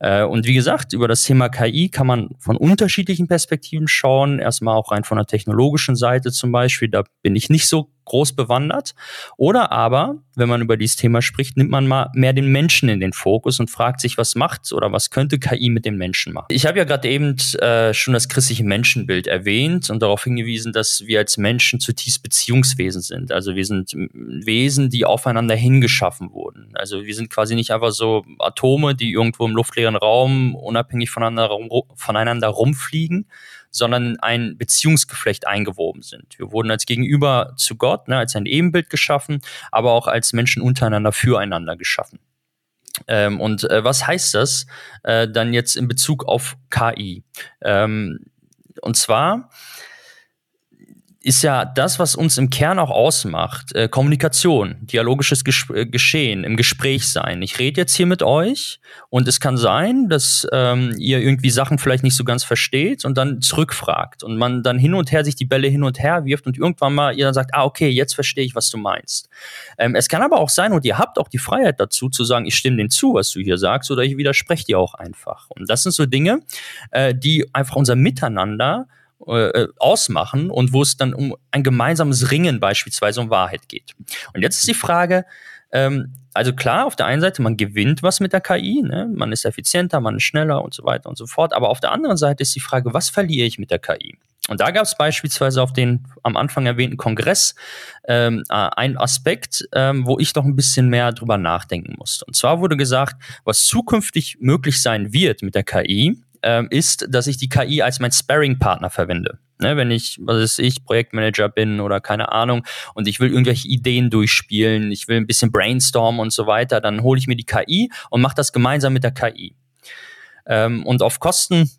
Äh, und wie gesagt, über das Thema KI kann man von unterschiedlichen Perspektiven schauen. Erstmal auch rein von der technologischen Seite zum Beispiel. Da bin ich nicht so groß bewandert. Oder aber, wenn man über dieses Thema spricht, nimmt man mal mehr den Menschen in den Fokus und fragt sich, was macht oder was könnte KI mit den Menschen machen. Ich habe ja gerade eben äh, schon das christliche Menschenbild erwähnt und darauf hingewiesen, dass wir als Menschen zutiefst Beziehungswesen sind. Also wir sind Wesen, die aufeinander hingeschaffen wurden. Also wir sind quasi nicht einfach so Atome, die irgendwo im luftleeren Raum unabhängig voneinander, voneinander rumfliegen, sondern ein Beziehungsgeflecht eingewoben sind. Wir wurden als Gegenüber zu Gott, ne, als ein Ebenbild geschaffen, aber auch als Menschen untereinander füreinander geschaffen. Ähm, und äh, was heißt das äh, dann jetzt in Bezug auf KI? Ähm, und zwar ist ja das, was uns im Kern auch ausmacht. Äh, Kommunikation, dialogisches Ges äh, Geschehen, im Gespräch sein. Ich rede jetzt hier mit euch und es kann sein, dass ähm, ihr irgendwie Sachen vielleicht nicht so ganz versteht und dann zurückfragt und man dann hin und her sich die Bälle hin und her wirft und irgendwann mal ihr dann sagt, ah, okay, jetzt verstehe ich, was du meinst. Ähm, es kann aber auch sein und ihr habt auch die Freiheit dazu zu sagen, ich stimme dem zu, was du hier sagst oder ich widerspreche dir auch einfach. Und das sind so Dinge, äh, die einfach unser Miteinander äh, ausmachen und wo es dann um ein gemeinsames Ringen beispielsweise um Wahrheit geht. Und jetzt ist die Frage, ähm, also klar, auf der einen Seite, man gewinnt was mit der KI, ne? man ist effizienter, man ist schneller und so weiter und so fort, aber auf der anderen Seite ist die Frage, was verliere ich mit der KI? Und da gab es beispielsweise auf den am Anfang erwähnten Kongress ähm, äh, einen Aspekt, ähm, wo ich noch ein bisschen mehr drüber nachdenken musste. Und zwar wurde gesagt, was zukünftig möglich sein wird mit der KI, ähm, ist, dass ich die KI als mein Sparring-Partner verwende. Ne, wenn ich, was weiß ich, Projektmanager bin oder keine Ahnung und ich will irgendwelche Ideen durchspielen, ich will ein bisschen brainstormen und so weiter, dann hole ich mir die KI und mache das gemeinsam mit der KI. Ähm, und auf Kosten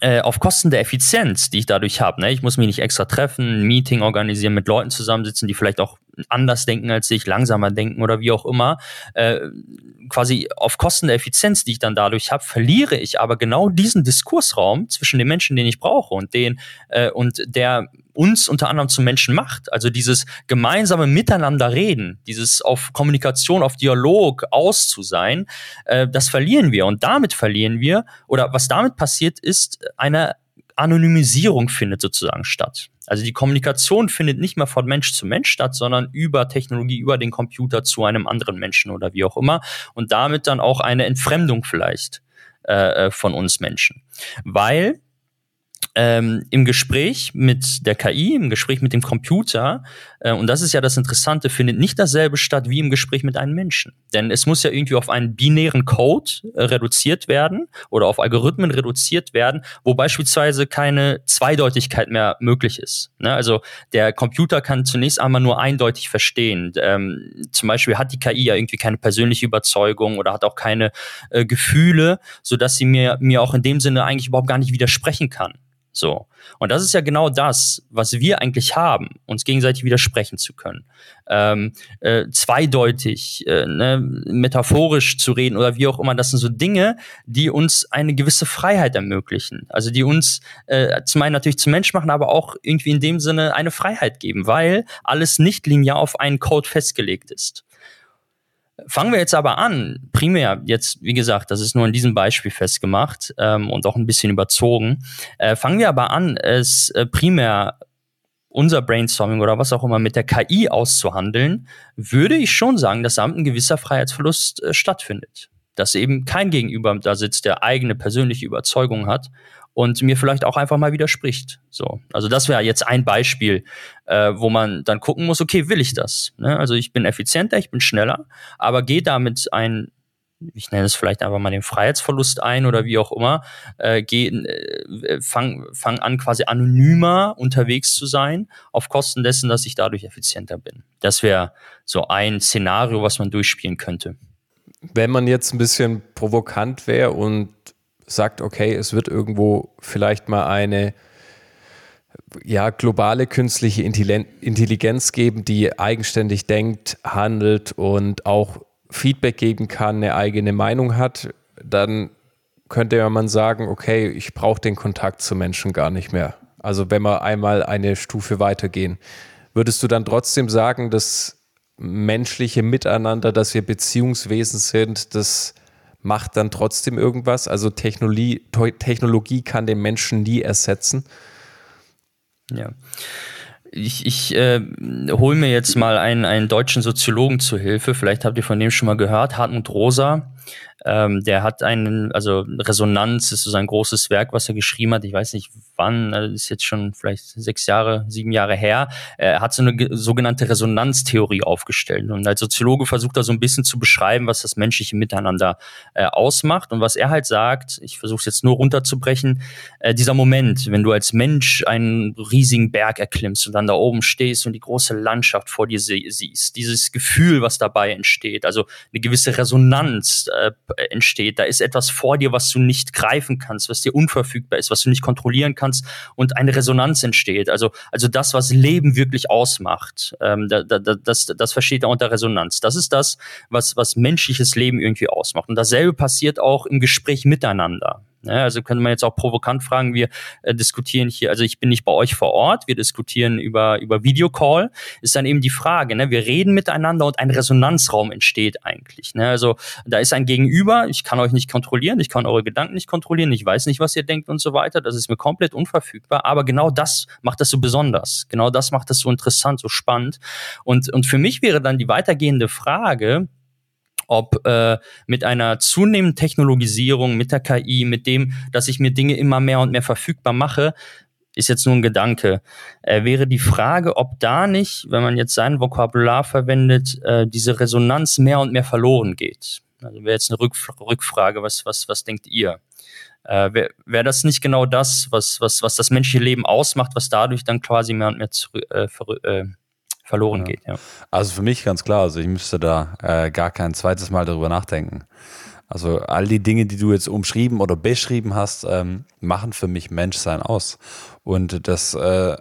äh, auf Kosten der Effizienz, die ich dadurch habe. Ne? Ich muss mich nicht extra treffen, ein Meeting organisieren, mit Leuten zusammensitzen, die vielleicht auch anders denken als ich, langsamer denken oder wie auch immer. Äh, quasi auf Kosten der Effizienz, die ich dann dadurch habe, verliere ich aber genau diesen Diskursraum zwischen den Menschen, den ich brauche und den äh, und der uns unter anderem zu Menschen macht. Also dieses gemeinsame Miteinander reden, dieses auf Kommunikation, auf Dialog aus zu sein, äh, das verlieren wir. Und damit verlieren wir, oder was damit passiert, ist eine Anonymisierung findet sozusagen statt. Also die Kommunikation findet nicht mehr von Mensch zu Mensch statt, sondern über Technologie, über den Computer zu einem anderen Menschen oder wie auch immer. Und damit dann auch eine Entfremdung vielleicht äh, äh von uns Menschen. Weil ähm, im Gespräch mit der KI, im Gespräch mit dem Computer, äh, und das ist ja das Interessante, findet nicht dasselbe statt wie im Gespräch mit einem Menschen. Denn es muss ja irgendwie auf einen binären Code äh, reduziert werden oder auf Algorithmen reduziert werden, wo beispielsweise keine Zweideutigkeit mehr möglich ist. Ne? Also der Computer kann zunächst einmal nur eindeutig verstehen. Ähm, zum Beispiel hat die KI ja irgendwie keine persönliche Überzeugung oder hat auch keine äh, Gefühle, sodass sie mir, mir auch in dem Sinne eigentlich überhaupt gar nicht widersprechen kann So. Und das ist ja genau das, was wir eigentlich haben, uns gegenseitig widersprechen zu können. Ähm, äh, zweideutig, äh, ne, metaphorisch zu reden oder wie auch immer, das sind so Dinge, die uns eine gewisse Freiheit ermöglichen. Also die uns äh, zum einen natürlich zum Mensch machen, aber auch irgendwie in dem Sinne eine Freiheit geben, weil alles nicht linear auf einen Code festgelegt ist. Fangen wir jetzt aber an, primär jetzt, wie gesagt, das ist nur in diesem Beispiel festgemacht ähm, und auch ein bisschen überzogen. Äh, fangen wir aber an, es äh, primär unser Brainstorming oder was auch immer mit der KI auszuhandeln, würde ich schon sagen, dass damit ein gewisser Freiheitsverlust äh, stattfindet. Dass eben kein Gegenüber da sitzt, der eigene persönliche Überzeugung hat und mir vielleicht auch einfach mal widerspricht. So, also das wäre jetzt ein Beispiel, äh, wo man dann gucken muss, okay, will ich das? Ne? Also ich bin effizienter, ich bin schneller, aber gehe damit ein ich nenne es vielleicht einfach mal den Freiheitsverlust ein oder wie auch immer, äh, geh, äh, fang, fang an, quasi anonymer unterwegs zu sein, auf Kosten dessen, dass ich dadurch effizienter bin. Das wäre so ein Szenario, was man durchspielen könnte. Wenn man jetzt ein bisschen provokant wäre und sagt, okay, es wird irgendwo vielleicht mal eine ja, globale künstliche Intelligenz geben, die eigenständig denkt, handelt und auch Feedback geben kann, eine eigene Meinung hat, dann könnte man sagen, okay, ich brauche den Kontakt zu Menschen gar nicht mehr. Also wenn wir einmal eine Stufe weitergehen, würdest du dann trotzdem sagen, dass menschliche Miteinander, dass wir Beziehungswesen sind, das macht dann trotzdem irgendwas. Also Technologie, Technologie kann den Menschen nie ersetzen. Ja. Ich, ich äh, hole mir jetzt mal einen, einen deutschen Soziologen zu Hilfe. Vielleicht habt ihr von dem schon mal gehört, Hartmut Rosa. Ähm, der hat einen, also Resonanz ist so sein großes Werk, was er geschrieben hat. Ich weiß nicht wann, das ist jetzt schon vielleicht sechs Jahre, sieben Jahre her. Er hat so eine sogenannte Resonanztheorie aufgestellt. Und als Soziologe versucht er so ein bisschen zu beschreiben, was das menschliche Miteinander äh, ausmacht. Und was er halt sagt, ich versuche es jetzt nur runterzubrechen, äh, dieser Moment, wenn du als Mensch einen riesigen Berg erklimmst und dann da oben stehst und die große Landschaft vor dir siehst, dieses Gefühl, was dabei entsteht, also eine gewisse Resonanz äh, entsteht. Da ist etwas vor dir, was du nicht greifen kannst, was dir unverfügbar ist, was du nicht kontrollieren kannst und eine Resonanz entsteht. Also, also das, was Leben wirklich ausmacht, ähm, da, da, das, das versteht er unter Resonanz. Das ist das, was, was menschliches Leben irgendwie ausmacht. Und dasselbe passiert auch im Gespräch miteinander. Ja, also könnte man jetzt auch provokant fragen, wir äh, diskutieren hier, also ich bin nicht bei euch vor Ort, wir diskutieren über, über Videocall, ist dann eben die Frage, ne, wir reden miteinander und ein Resonanzraum entsteht eigentlich. Ne? Also da ist ein Gegenüber, ich kann euch nicht kontrollieren, ich kann eure Gedanken nicht kontrollieren, ich weiß nicht, was ihr denkt und so weiter, das ist mir komplett unverfügbar, aber genau das macht das so besonders, genau das macht das so interessant, so spannend und, und für mich wäre dann die weitergehende Frage, ob äh, mit einer zunehmenden Technologisierung, mit der KI, mit dem, dass ich mir Dinge immer mehr und mehr verfügbar mache, ist jetzt nur ein Gedanke. Äh, wäre die Frage, ob da nicht, wenn man jetzt sein Vokabular verwendet, äh, diese Resonanz mehr und mehr verloren geht. Also wäre jetzt eine Rückf Rückfrage, was, was, was denkt ihr? Äh, Wäre wär das nicht genau das, was, was, was das menschliche Leben ausmacht, was dadurch dann quasi mehr und mehr zu, äh, äh, verloren ja. geht. Ja. Also für mich ganz klar, also ich müsste da äh, gar kein zweites Mal darüber nachdenken. Also all die Dinge, die du jetzt umschrieben oder beschrieben hast, ähm, machen für mich Menschsein aus. Und das äh,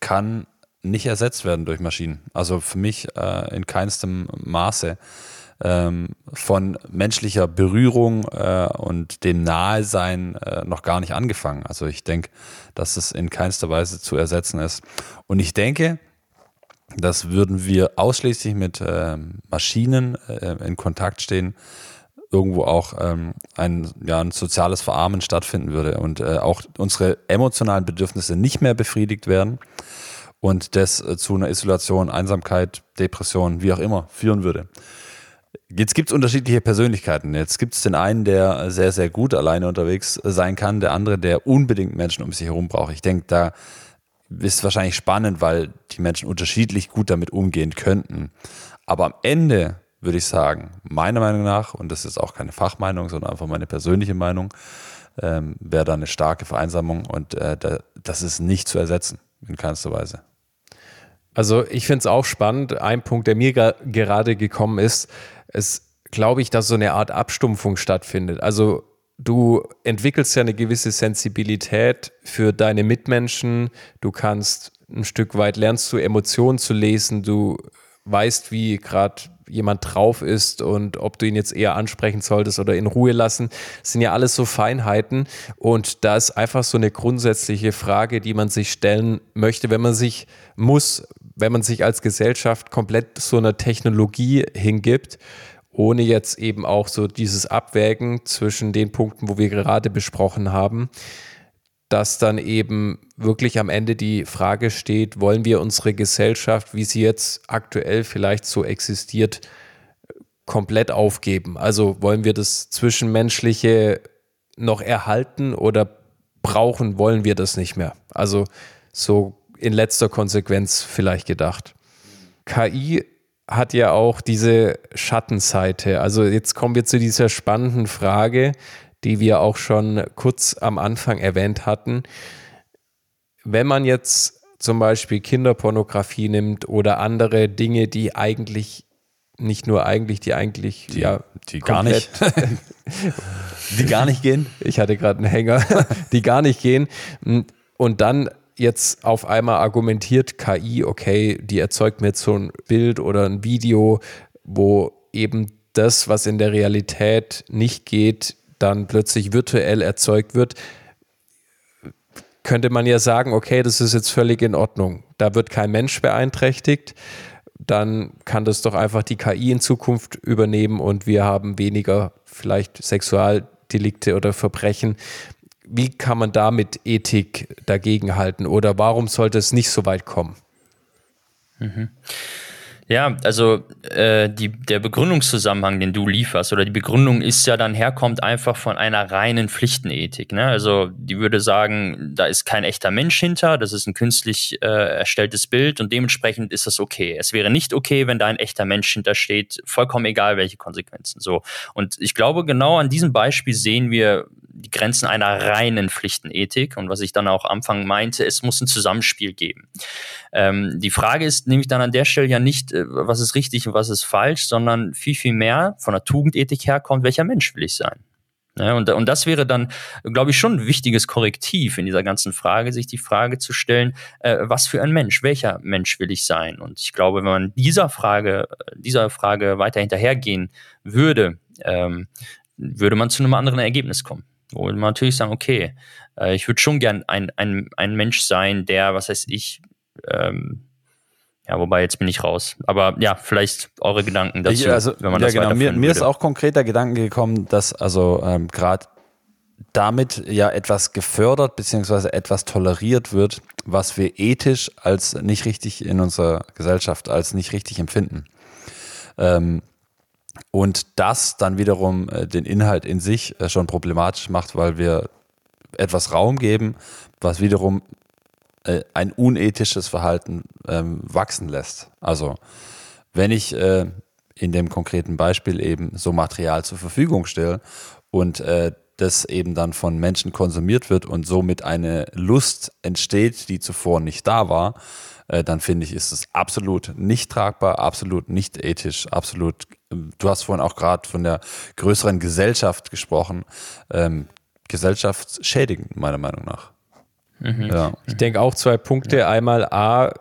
kann nicht ersetzt werden durch Maschinen. Also für mich äh, in keinstem Maße ähm, von menschlicher Berührung äh, und dem Nahesein äh, noch gar nicht angefangen. Also ich denke, dass es in keinster Weise zu ersetzen ist. Und ich denke, das würden wir ausschließlich mit ähm, Maschinen äh, in Kontakt stehen, irgendwo auch ähm, ein, ja, ein soziales Verarmen stattfinden würde und äh, auch unsere emotionalen Bedürfnisse nicht mehr befriedigt werden und das äh, zu einer Isolation, Einsamkeit, Depression, wie auch immer führen würde. Jetzt gibt es unterschiedliche Persönlichkeiten. Jetzt gibt es den einen, der sehr, sehr gut alleine unterwegs sein kann, der andere, der unbedingt Menschen um sich herum braucht. Ich denke, da ist wahrscheinlich spannend, weil die Menschen unterschiedlich gut damit umgehen könnten. Aber am Ende würde ich sagen, meiner Meinung nach, und das ist auch keine Fachmeinung, sondern einfach meine persönliche Meinung, ähm, wäre da eine starke Vereinsamung und äh, da, das ist nicht zu ersetzen in keinster Weise. Also ich finde es auch spannend. Ein Punkt, der mir gerade gekommen ist, ist, glaube ich, dass so eine Art Abstumpfung stattfindet. Also du entwickelst ja eine gewisse Sensibilität für deine Mitmenschen. Du kannst ein Stück weit lernst du Emotionen zu lesen. Du weißt, wie gerade jemand drauf ist und ob du ihn jetzt eher ansprechen solltest oder in Ruhe lassen. Das sind ja alles so Feinheiten und da ist einfach so eine grundsätzliche Frage, die man sich stellen möchte, wenn man sich muss, wenn man sich als Gesellschaft komplett so einer Technologie hingibt, ohne jetzt eben auch so dieses Abwägen zwischen den Punkten, wo wir gerade besprochen haben, dass dann eben wirklich am Ende die Frage steht, wollen wir unsere Gesellschaft, wie sie jetzt aktuell vielleicht so existiert, komplett aufgeben? Also wollen wir das Zwischenmenschliche noch erhalten oder brauchen, wollen wir das nicht mehr? Also so in letzter Konsequenz vielleicht gedacht. KI hat ja auch diese Schattenseite. Also jetzt kommen wir zu dieser spannenden Frage, die wir auch schon kurz am Anfang erwähnt hatten. Wenn man jetzt zum Beispiel Kinderpornografie nimmt oder andere Dinge, die eigentlich nicht nur eigentlich, die eigentlich die, ja die gar nicht, [laughs] die gar nicht gehen. Ich hatte gerade einen Hänger, [laughs] die gar nicht gehen. Und dann jetzt auf einmal argumentiert KI, okay, die erzeugt mir jetzt so ein Bild oder ein Video, wo eben das, was in der Realität nicht geht, dann plötzlich virtuell erzeugt wird, könnte man ja sagen, okay, das ist jetzt völlig in Ordnung. Da wird kein Mensch beeinträchtigt. Dann kann das doch einfach die KI in Zukunft übernehmen und wir haben weniger vielleicht Sexualdelikte oder Verbrechen. Wie kann man da mit Ethik dagegenhalten oder warum sollte es nicht so weit kommen? Mhm. Ja, also äh, die, der Begründungszusammenhang, den du lieferst, oder die Begründung ist ja dann herkommt einfach von einer reinen Pflichtenethik. Ne? Also die würde sagen, da ist kein echter Mensch hinter, das ist ein künstlich äh, erstelltes Bild und dementsprechend ist das okay. Es wäre nicht okay, wenn da ein echter Mensch hintersteht, vollkommen egal, welche Konsequenzen. So. Und ich glaube, genau an diesem Beispiel sehen wir die Grenzen einer reinen Pflichtenethik. Und was ich dann auch am Anfang meinte, es muss ein Zusammenspiel geben. Ähm, die Frage ist nämlich dann an der Stelle ja nicht, äh, was ist richtig und was ist falsch, sondern viel, viel mehr von der Tugendethik herkommt, welcher Mensch will ich sein. Ja, und, und das wäre dann, glaube ich, schon ein wichtiges Korrektiv in dieser ganzen Frage, sich die Frage zu stellen, äh, was für ein Mensch, welcher Mensch will ich sein? Und ich glaube, wenn man dieser Frage, dieser Frage weiter hinterhergehen würde, ähm, würde man zu einem anderen Ergebnis kommen. Man natürlich sagen, okay, äh, ich würde schon gern ein, ein, ein Mensch sein, der, was heißt ich, ähm, ja, wobei jetzt bin ich raus. Aber ja, vielleicht eure Gedanken dazu, ich, also, wenn man ja, das genau. Mir, mir ist auch konkreter Gedanke gekommen, dass also ähm, gerade damit ja etwas gefördert bzw. etwas toleriert wird, was wir ethisch als nicht richtig in unserer Gesellschaft als nicht richtig empfinden. Ähm, und das dann wiederum äh, den Inhalt in sich äh, schon problematisch macht, weil wir etwas Raum geben, was wiederum äh, ein unethisches Verhalten ähm, wachsen lässt. Also wenn ich in dem konkreten Beispiel eben so Material zur Verfügung stelle und das eben dann von Menschen konsumiert wird und somit eine Lust entsteht, die zuvor nicht da war, äh, dann finde ich, ist es absolut nicht tragbar, absolut nicht ethisch, absolut. Ähm, du hast vorhin auch gerade von der größeren Gesellschaft gesprochen, ähm, gesellschaftsschädigend meiner Meinung nach. Mhm. Ja. Ich denke auch zwei Punkte. Ja. Einmal A,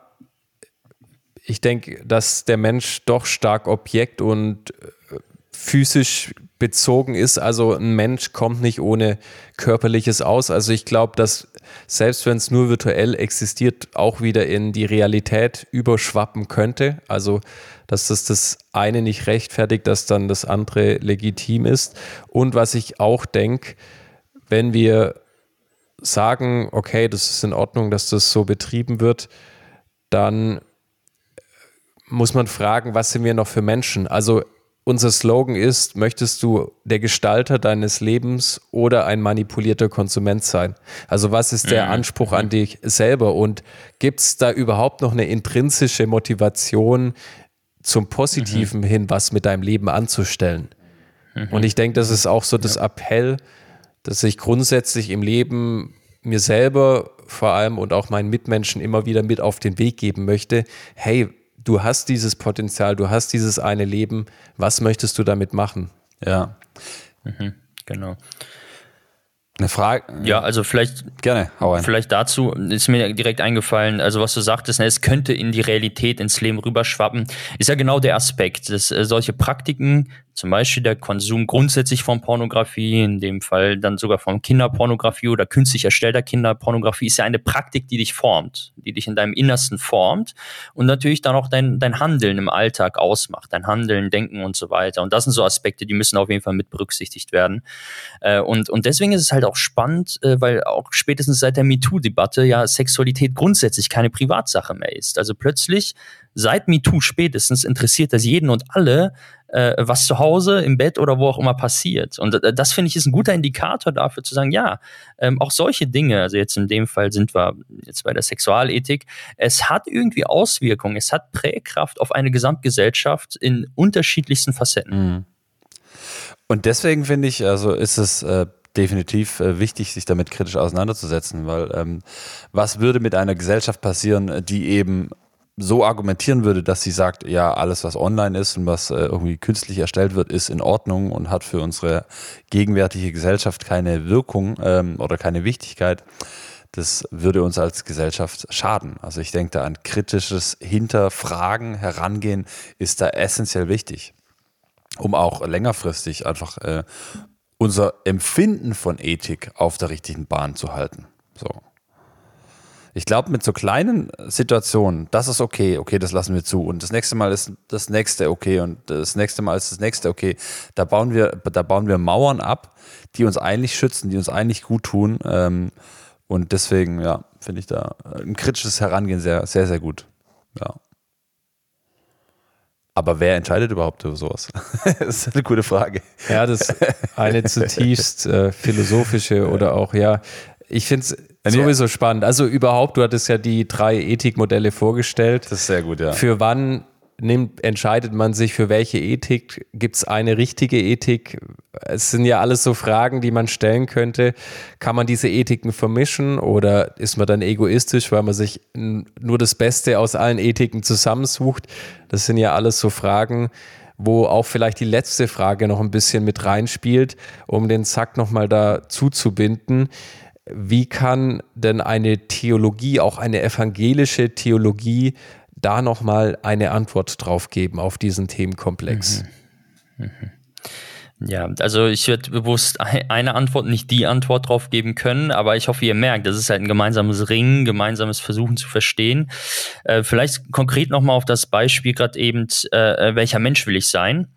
ich denke, dass der Mensch doch stark Objekt und äh, physisch bezogen ist. Also ein Mensch kommt nicht ohne körperliches aus. Also ich glaube, dass selbst wenn es nur virtuell existiert, auch wieder in die Realität überschwappen könnte. Also dass das das eine nicht rechtfertigt, dass dann das andere legitim ist. Und was ich auch denke, wenn wir sagen, okay, das ist in Ordnung, dass das so betrieben wird, dann muss man fragen, was sind wir noch für Menschen? Also unser Slogan ist, möchtest du der Gestalter deines Lebens oder ein manipulierter Konsument sein? Also was ist der mhm. Anspruch an dich selber und gibt es da überhaupt noch eine intrinsische Motivation zum Positiven mhm. hin, was mit deinem Leben anzustellen? Mhm. Und ich denke, das ist auch so das Appell, dass ich grundsätzlich im Leben mir selber vor allem und auch meinen Mitmenschen immer wieder mit auf den Weg geben möchte, hey, du hast dieses Potenzial, du hast dieses eine Leben, was möchtest du damit machen? Ja. Mhm, genau. Eine Frage. Ja, also vielleicht gerne, hau rein. Vielleicht dazu ist mir direkt eingefallen, also was du sagtest, ne, es könnte in die Realität, ins Leben rüberschwappen, ist ja genau der Aspekt, dass äh, solche Praktiken zum Beispiel der Konsum grundsätzlich von Pornografie, in dem Fall dann sogar von Kinderpornografie oder künstlich erstellter Kinderpornografie, ist ja eine Praktik, die dich formt, die dich in deinem Innersten formt und natürlich dann auch dein, dein Handeln im Alltag ausmacht, dein Handeln, Denken und so weiter. Und das sind so Aspekte, die müssen auf jeden Fall mit berücksichtigt werden. Äh, und, und deswegen ist es halt auch spannend, äh, weil auch spätestens seit der MeToo-Debatte ja Sexualität grundsätzlich keine Privatsache mehr ist. Also plötzlich seit MeToo spätestens interessiert das jeden und alle, äh, was zu Hause, im Bett oder wo auch immer passiert. Und äh, das finde ich ist ein guter Indikator dafür zu sagen, ja, ähm, auch solche Dinge, also jetzt in dem Fall sind wir jetzt bei der Sexualethik, es hat irgendwie Auswirkungen, es hat Prägkraft auf eine Gesamtgesellschaft in unterschiedlichsten Facetten. Mhm. Und deswegen finde ich, also ist es äh, definitiv äh, wichtig, sich damit kritisch auseinanderzusetzen, weil ähm, was würde mit einer Gesellschaft passieren, die eben so argumentieren würde, dass sie sagt, ja, alles, was online ist und was äh, irgendwie künstlich erstellt wird, ist in Ordnung und hat für unsere gegenwärtige Gesellschaft keine Wirkung ähm, oder keine Wichtigkeit, das würde uns als Gesellschaft schaden. Also ich denke da an kritisches Hinterfragen, Herangehen ist da essentiell wichtig, um auch längerfristig einfach äh, unser Empfinden von Ethik auf der richtigen Bahn zu halten. So. Ich glaube, mit so kleinen Situationen, das ist okay, okay, das lassen wir zu. Und das nächste Mal ist das nächste okay und das nächste Mal ist das nächste okay. Da bauen wir, da bauen wir Mauern ab, die uns eigentlich schützen, die uns eigentlich gut tun. Ähm, und deswegen, ja, finde ich da ein kritisches Herangehen sehr, sehr, sehr gut. Ja. Aber wer entscheidet überhaupt über sowas? [laughs] das ist eine gute Frage. Ja, das ist eine zutiefst äh, philosophische oder auch, ja, ich finde es sowieso spannend. Also überhaupt, du hattest ja die drei Ethikmodelle vorgestellt. Das ist sehr gut, ja. Für wann nimmt, entscheidet man sich für welche Ethik? Gibt es eine richtige Ethik? Es sind ja alles so Fragen, die man stellen könnte. Kann man diese Ethiken vermischen oder ist man dann egoistisch, weil man sich nur das Beste aus allen Ethiken zusammensucht? Das sind ja alles so Fragen, wo auch vielleicht die letzte Frage noch ein bisschen mit reinspielt, um den Sack nochmal da zuzubinden wie kann denn eine Theologie, auch eine evangelische Theologie, da nochmal eine Antwort drauf geben auf diesen Themenkomplex? Mhm. Mhm. Ja, also ich werde bewusst eine Antwort, nicht die Antwort drauf geben können, aber ich hoffe, ihr merkt, das ist halt ein gemeinsames Ringen, gemeinsames Versuchen zu verstehen. Äh, vielleicht konkret nochmal auf das Beispiel gerade eben, äh, welcher Mensch will ich sein?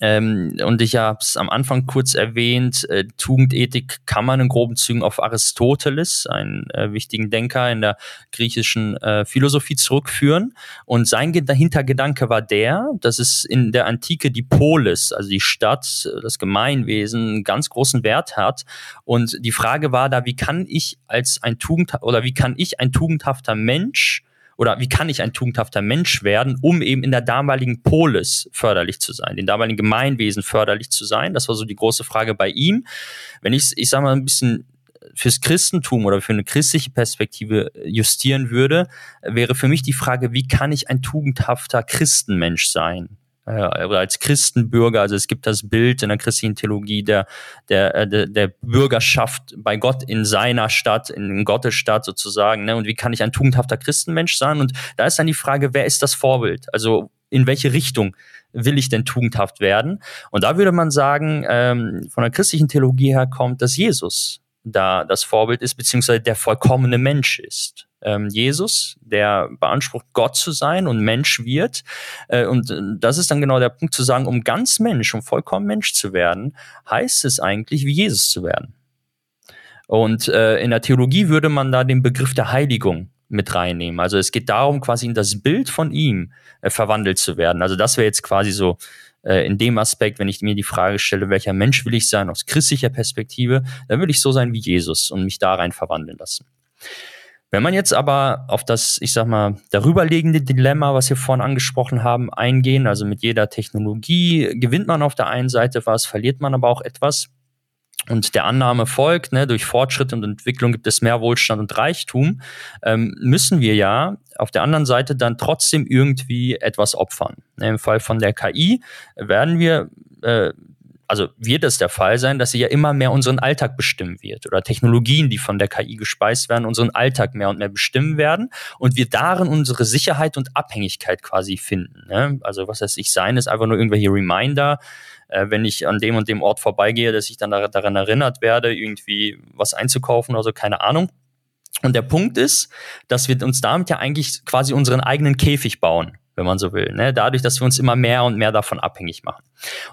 Ähm, und ich habe es am Anfang kurz erwähnt, äh, Tugendethik kann man in groben Zügen auf Aristoteles, einen äh, wichtigen Denker in der griechischen äh, Philosophie, zurückführen. Und sein Hintergedanke war der, dass es in der Antike die Polis, also die Stadt, das Gemeinwesen, einen ganz großen Wert hat. Und die Frage war da, wie kann ich als ein Tugend oder wie kann ich ein tugendhafter Mensch oder wie kann ich ein tugendhafter Mensch werden, um eben in der damaligen Polis förderlich zu sein, den damaligen Gemeinwesen förderlich zu sein. Das war so die große Frage bei ihm. Wenn ich, ich sag mal, ein bisschen fürs Christentum oder für eine christliche Perspektive justieren würde, wäre für mich die Frage, wie kann ich ein tugendhafter Christenmensch sein? Äh, oder als Christenbürger, also es gibt das Bild in der christlichen Theologie der, der, äh, der, der Bürgerschaft bei Gott in seiner Stadt, in Gottes Stadt sozusagen. Ne? Und wie kann ich ein tugendhafter Christenmensch sein? Und da ist dann die Frage, wer ist das Vorbild? Also in welche Richtung will ich denn tugendhaft werden? Und da würde man sagen, ähm, von der christlichen Theologie her kommt, dass Jesus da das Vorbild ist, beziehungsweise der vollkommene Mensch ist ähm, Jesus, der beansprucht, Gott zu sein und Mensch wird. Äh, und äh, das ist dann genau der Punkt zu sagen, um ganz Mensch, um vollkommen Mensch zu werden, heißt es eigentlich, wie Jesus zu werden. Und äh, in der Theologie würde man da den Begriff der Heiligung mit reinnehmen. Also es geht darum, quasi in das Bild von ihm äh, verwandelt zu werden. Also das wäre jetzt quasi so äh, in dem Aspekt, wenn ich mir die Frage stelle, welcher Mensch will ich sein aus christlicher Perspektive, dann will ich so sein wie Jesus und mich da rein verwandeln lassen. Wenn man jetzt aber auf das, ich sag mal, darüberliegende Dilemma, was wir vorhin angesprochen haben, eingehen, also mit jeder Technologie gewinnt man auf der einen Seite was, verliert man aber auch etwas. Und der Annahme folgt, ne, durch Fortschritt und Entwicklung gibt es mehr Wohlstand und Reichtum, ähm, müssen wir ja auf der anderen Seite dann trotzdem irgendwie etwas opfern. Im Fall von der KI werden wir äh, also wird es der Fall sein, dass sie ja immer mehr unseren Alltag bestimmen wird oder Technologien, die von der KI gespeist werden, unseren Alltag mehr und mehr bestimmen werden und wir darin unsere Sicherheit und Abhängigkeit quasi finden. Ne? Also was heißt ich sein, ist einfach nur irgendwelche Reminder, äh, wenn ich an dem und dem Ort vorbeigehe, dass ich dann daran erinnert werde, irgendwie was einzukaufen oder so, keine Ahnung. Und der Punkt ist, dass wir uns damit ja eigentlich quasi unseren eigenen Käfig bauen wenn man so will. Ne? Dadurch, dass wir uns immer mehr und mehr davon abhängig machen.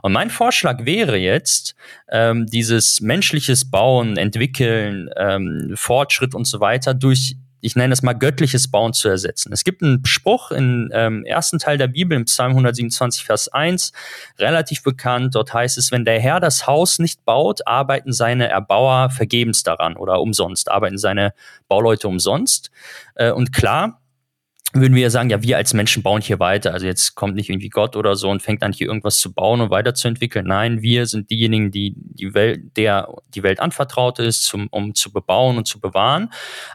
Und mein Vorschlag wäre jetzt, ähm, dieses menschliches Bauen, Entwickeln, ähm, Fortschritt und so weiter durch ich nenne es mal göttliches Bauen zu ersetzen. Es gibt einen Spruch im ähm, ersten Teil der Bibel, im Psalm 127, Vers 1, relativ bekannt. Dort heißt es, wenn der Herr das Haus nicht baut, arbeiten seine Erbauer vergebens daran oder umsonst, arbeiten seine Bauleute umsonst. Äh, und klar, würden wir ja sagen, ja, wir als Menschen bauen hier weiter. Also jetzt kommt nicht irgendwie Gott oder so und fängt an, hier irgendwas zu bauen und weiterzuentwickeln. Nein, wir sind diejenigen, die die Welt, der die Welt anvertraut ist, zum, um zu bebauen und zu bewahren.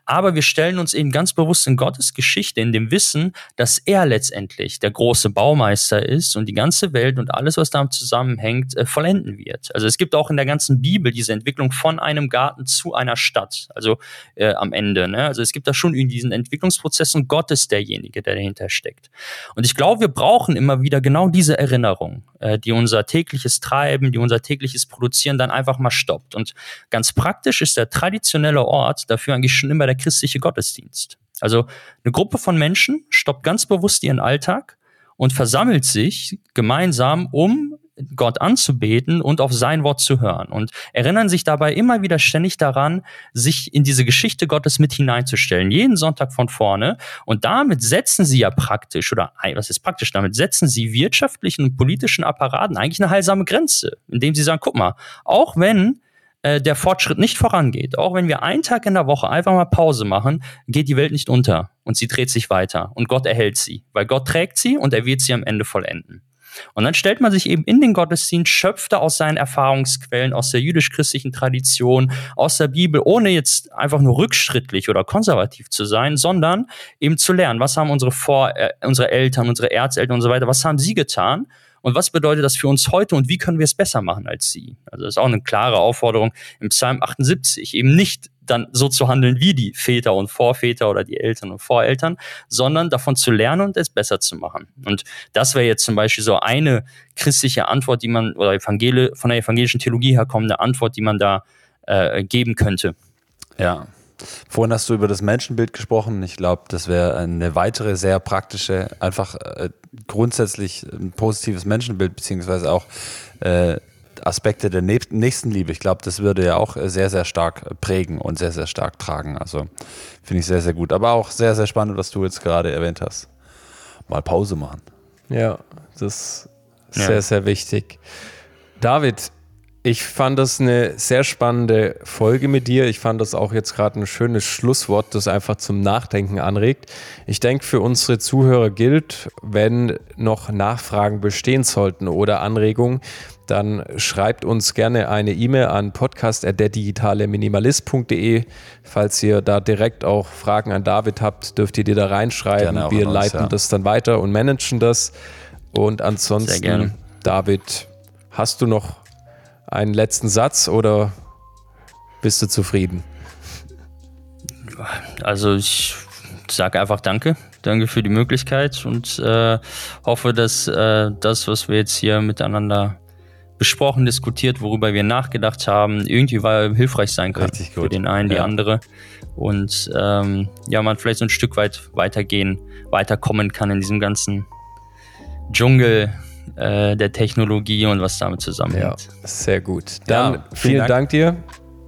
Aber wir stellen uns eben ganz bewusst in Gottes Geschichte, in dem Wissen, dass er letztendlich der große Baumeister ist und die ganze Welt und alles, was damit zusammenhängt, äh, vollenden wird. Also es gibt auch in der ganzen Bibel diese Entwicklung von einem Garten zu einer Stadt. Also äh, am Ende. Ne? Also es gibt da schon diesen Entwicklungsprozess und Gott ist der derjenige, der dahinter steckt. Und ich glaube, wir brauchen immer wieder genau diese Erinnerung, äh, die unser tägliches Treiben, die unser tägliches Produzieren dann einfach mal stoppt. Und ganz praktisch ist der traditionelle Ort dafür eigentlich schon immer der christliche Gottesdienst. Also eine Gruppe von Menschen stoppt ganz bewusst ihren Alltag und versammelt sich gemeinsam, um Gott anzubeten und auf sein Wort zu hören und erinnern sich dabei immer wieder ständig daran, sich in diese Geschichte Gottes mit hineinzustellen, jeden Sonntag von vorne. Und damit setzen sie ja praktisch, oder was ist praktisch, damit setzen sie wirtschaftlichen und politischen Apparaten eigentlich eine heilsame Grenze, indem sie sagen, guck mal, auch wenn äh, der Fortschritt nicht vorangeht, auch wenn wir einen Tag in der Woche einfach mal Pause machen, geht die Welt nicht unter und sie dreht sich weiter und Gott erhält sie, weil Gott trägt sie und er wird sie am Ende vollenden. Und dann stellt man sich eben in den Gottesdienst, schöpfte aus seinen Erfahrungsquellen, aus der jüdisch-christlichen Tradition, aus der Bibel, ohne jetzt einfach nur rückschrittlich oder konservativ zu sein, sondern eben zu lernen, was haben unsere Vor äh, unsere Eltern, unsere Erzeltern und so weiter, was haben sie getan? Und was bedeutet das für uns heute und wie können wir es besser machen als sie? Also das ist auch eine klare Aufforderung im Psalm 78, eben nicht dann so zu handeln wie die Väter und Vorväter oder die Eltern und Voreltern, sondern davon zu lernen und es besser zu machen. Und das wäre jetzt zum Beispiel so eine christliche Antwort, die man, oder Evangel von der evangelischen Theologie herkommende Antwort, die man da äh, geben könnte. Ja, Vorhin hast du über das Menschenbild gesprochen. Ich glaube, das wäre eine weitere sehr praktische, einfach äh, grundsätzlich ein positives Menschenbild, beziehungsweise auch äh, Aspekte der Nächstenliebe. Ich glaube, das würde ja auch sehr, sehr stark prägen und sehr, sehr stark tragen. Also finde ich sehr, sehr gut. Aber auch sehr, sehr spannend, was du jetzt gerade erwähnt hast. Mal Pause machen. Ja, das ist ja. sehr, sehr wichtig. David, ich fand das eine sehr spannende Folge mit dir. Ich fand das auch jetzt gerade ein schönes Schlusswort, das einfach zum Nachdenken anregt. Ich denke, für unsere Zuhörer gilt, wenn noch Nachfragen bestehen sollten oder Anregungen, dann schreibt uns gerne eine E-Mail an podcast.derdigitale-minimalist.de. Falls ihr da direkt auch Fragen an David habt, dürft ihr die da reinschreiben. Wir uns, leiten ja. das dann weiter und managen das. Und ansonsten, David, hast du noch einen letzten Satz oder bist du zufrieden? Also ich sage einfach Danke. Danke für die Möglichkeit und äh, hoffe, dass äh, das, was wir jetzt hier miteinander besprochen, diskutiert, worüber wir nachgedacht haben, irgendwie war hilfreich sein kann für den einen, die ja. andere. Und ähm, ja, man vielleicht so ein Stück weit weitergehen, weiterkommen kann in diesem ganzen Dschungel äh, der Technologie und was damit zusammenhängt. Ja, sehr gut. Dann ja, vielen, Dank. Dank dir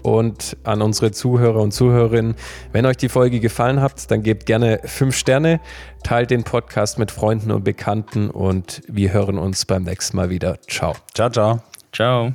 und an unsere Zuhörer und Zuhörerinnen. Wenn euch die Folge gefallen hat, dann gebt gerne fünf Sterne, teilt den Podcast mit Freunden und Bekannten und wir hören uns beim nächsten Mal wieder. Ciao. Ciao, ciao. Ciao.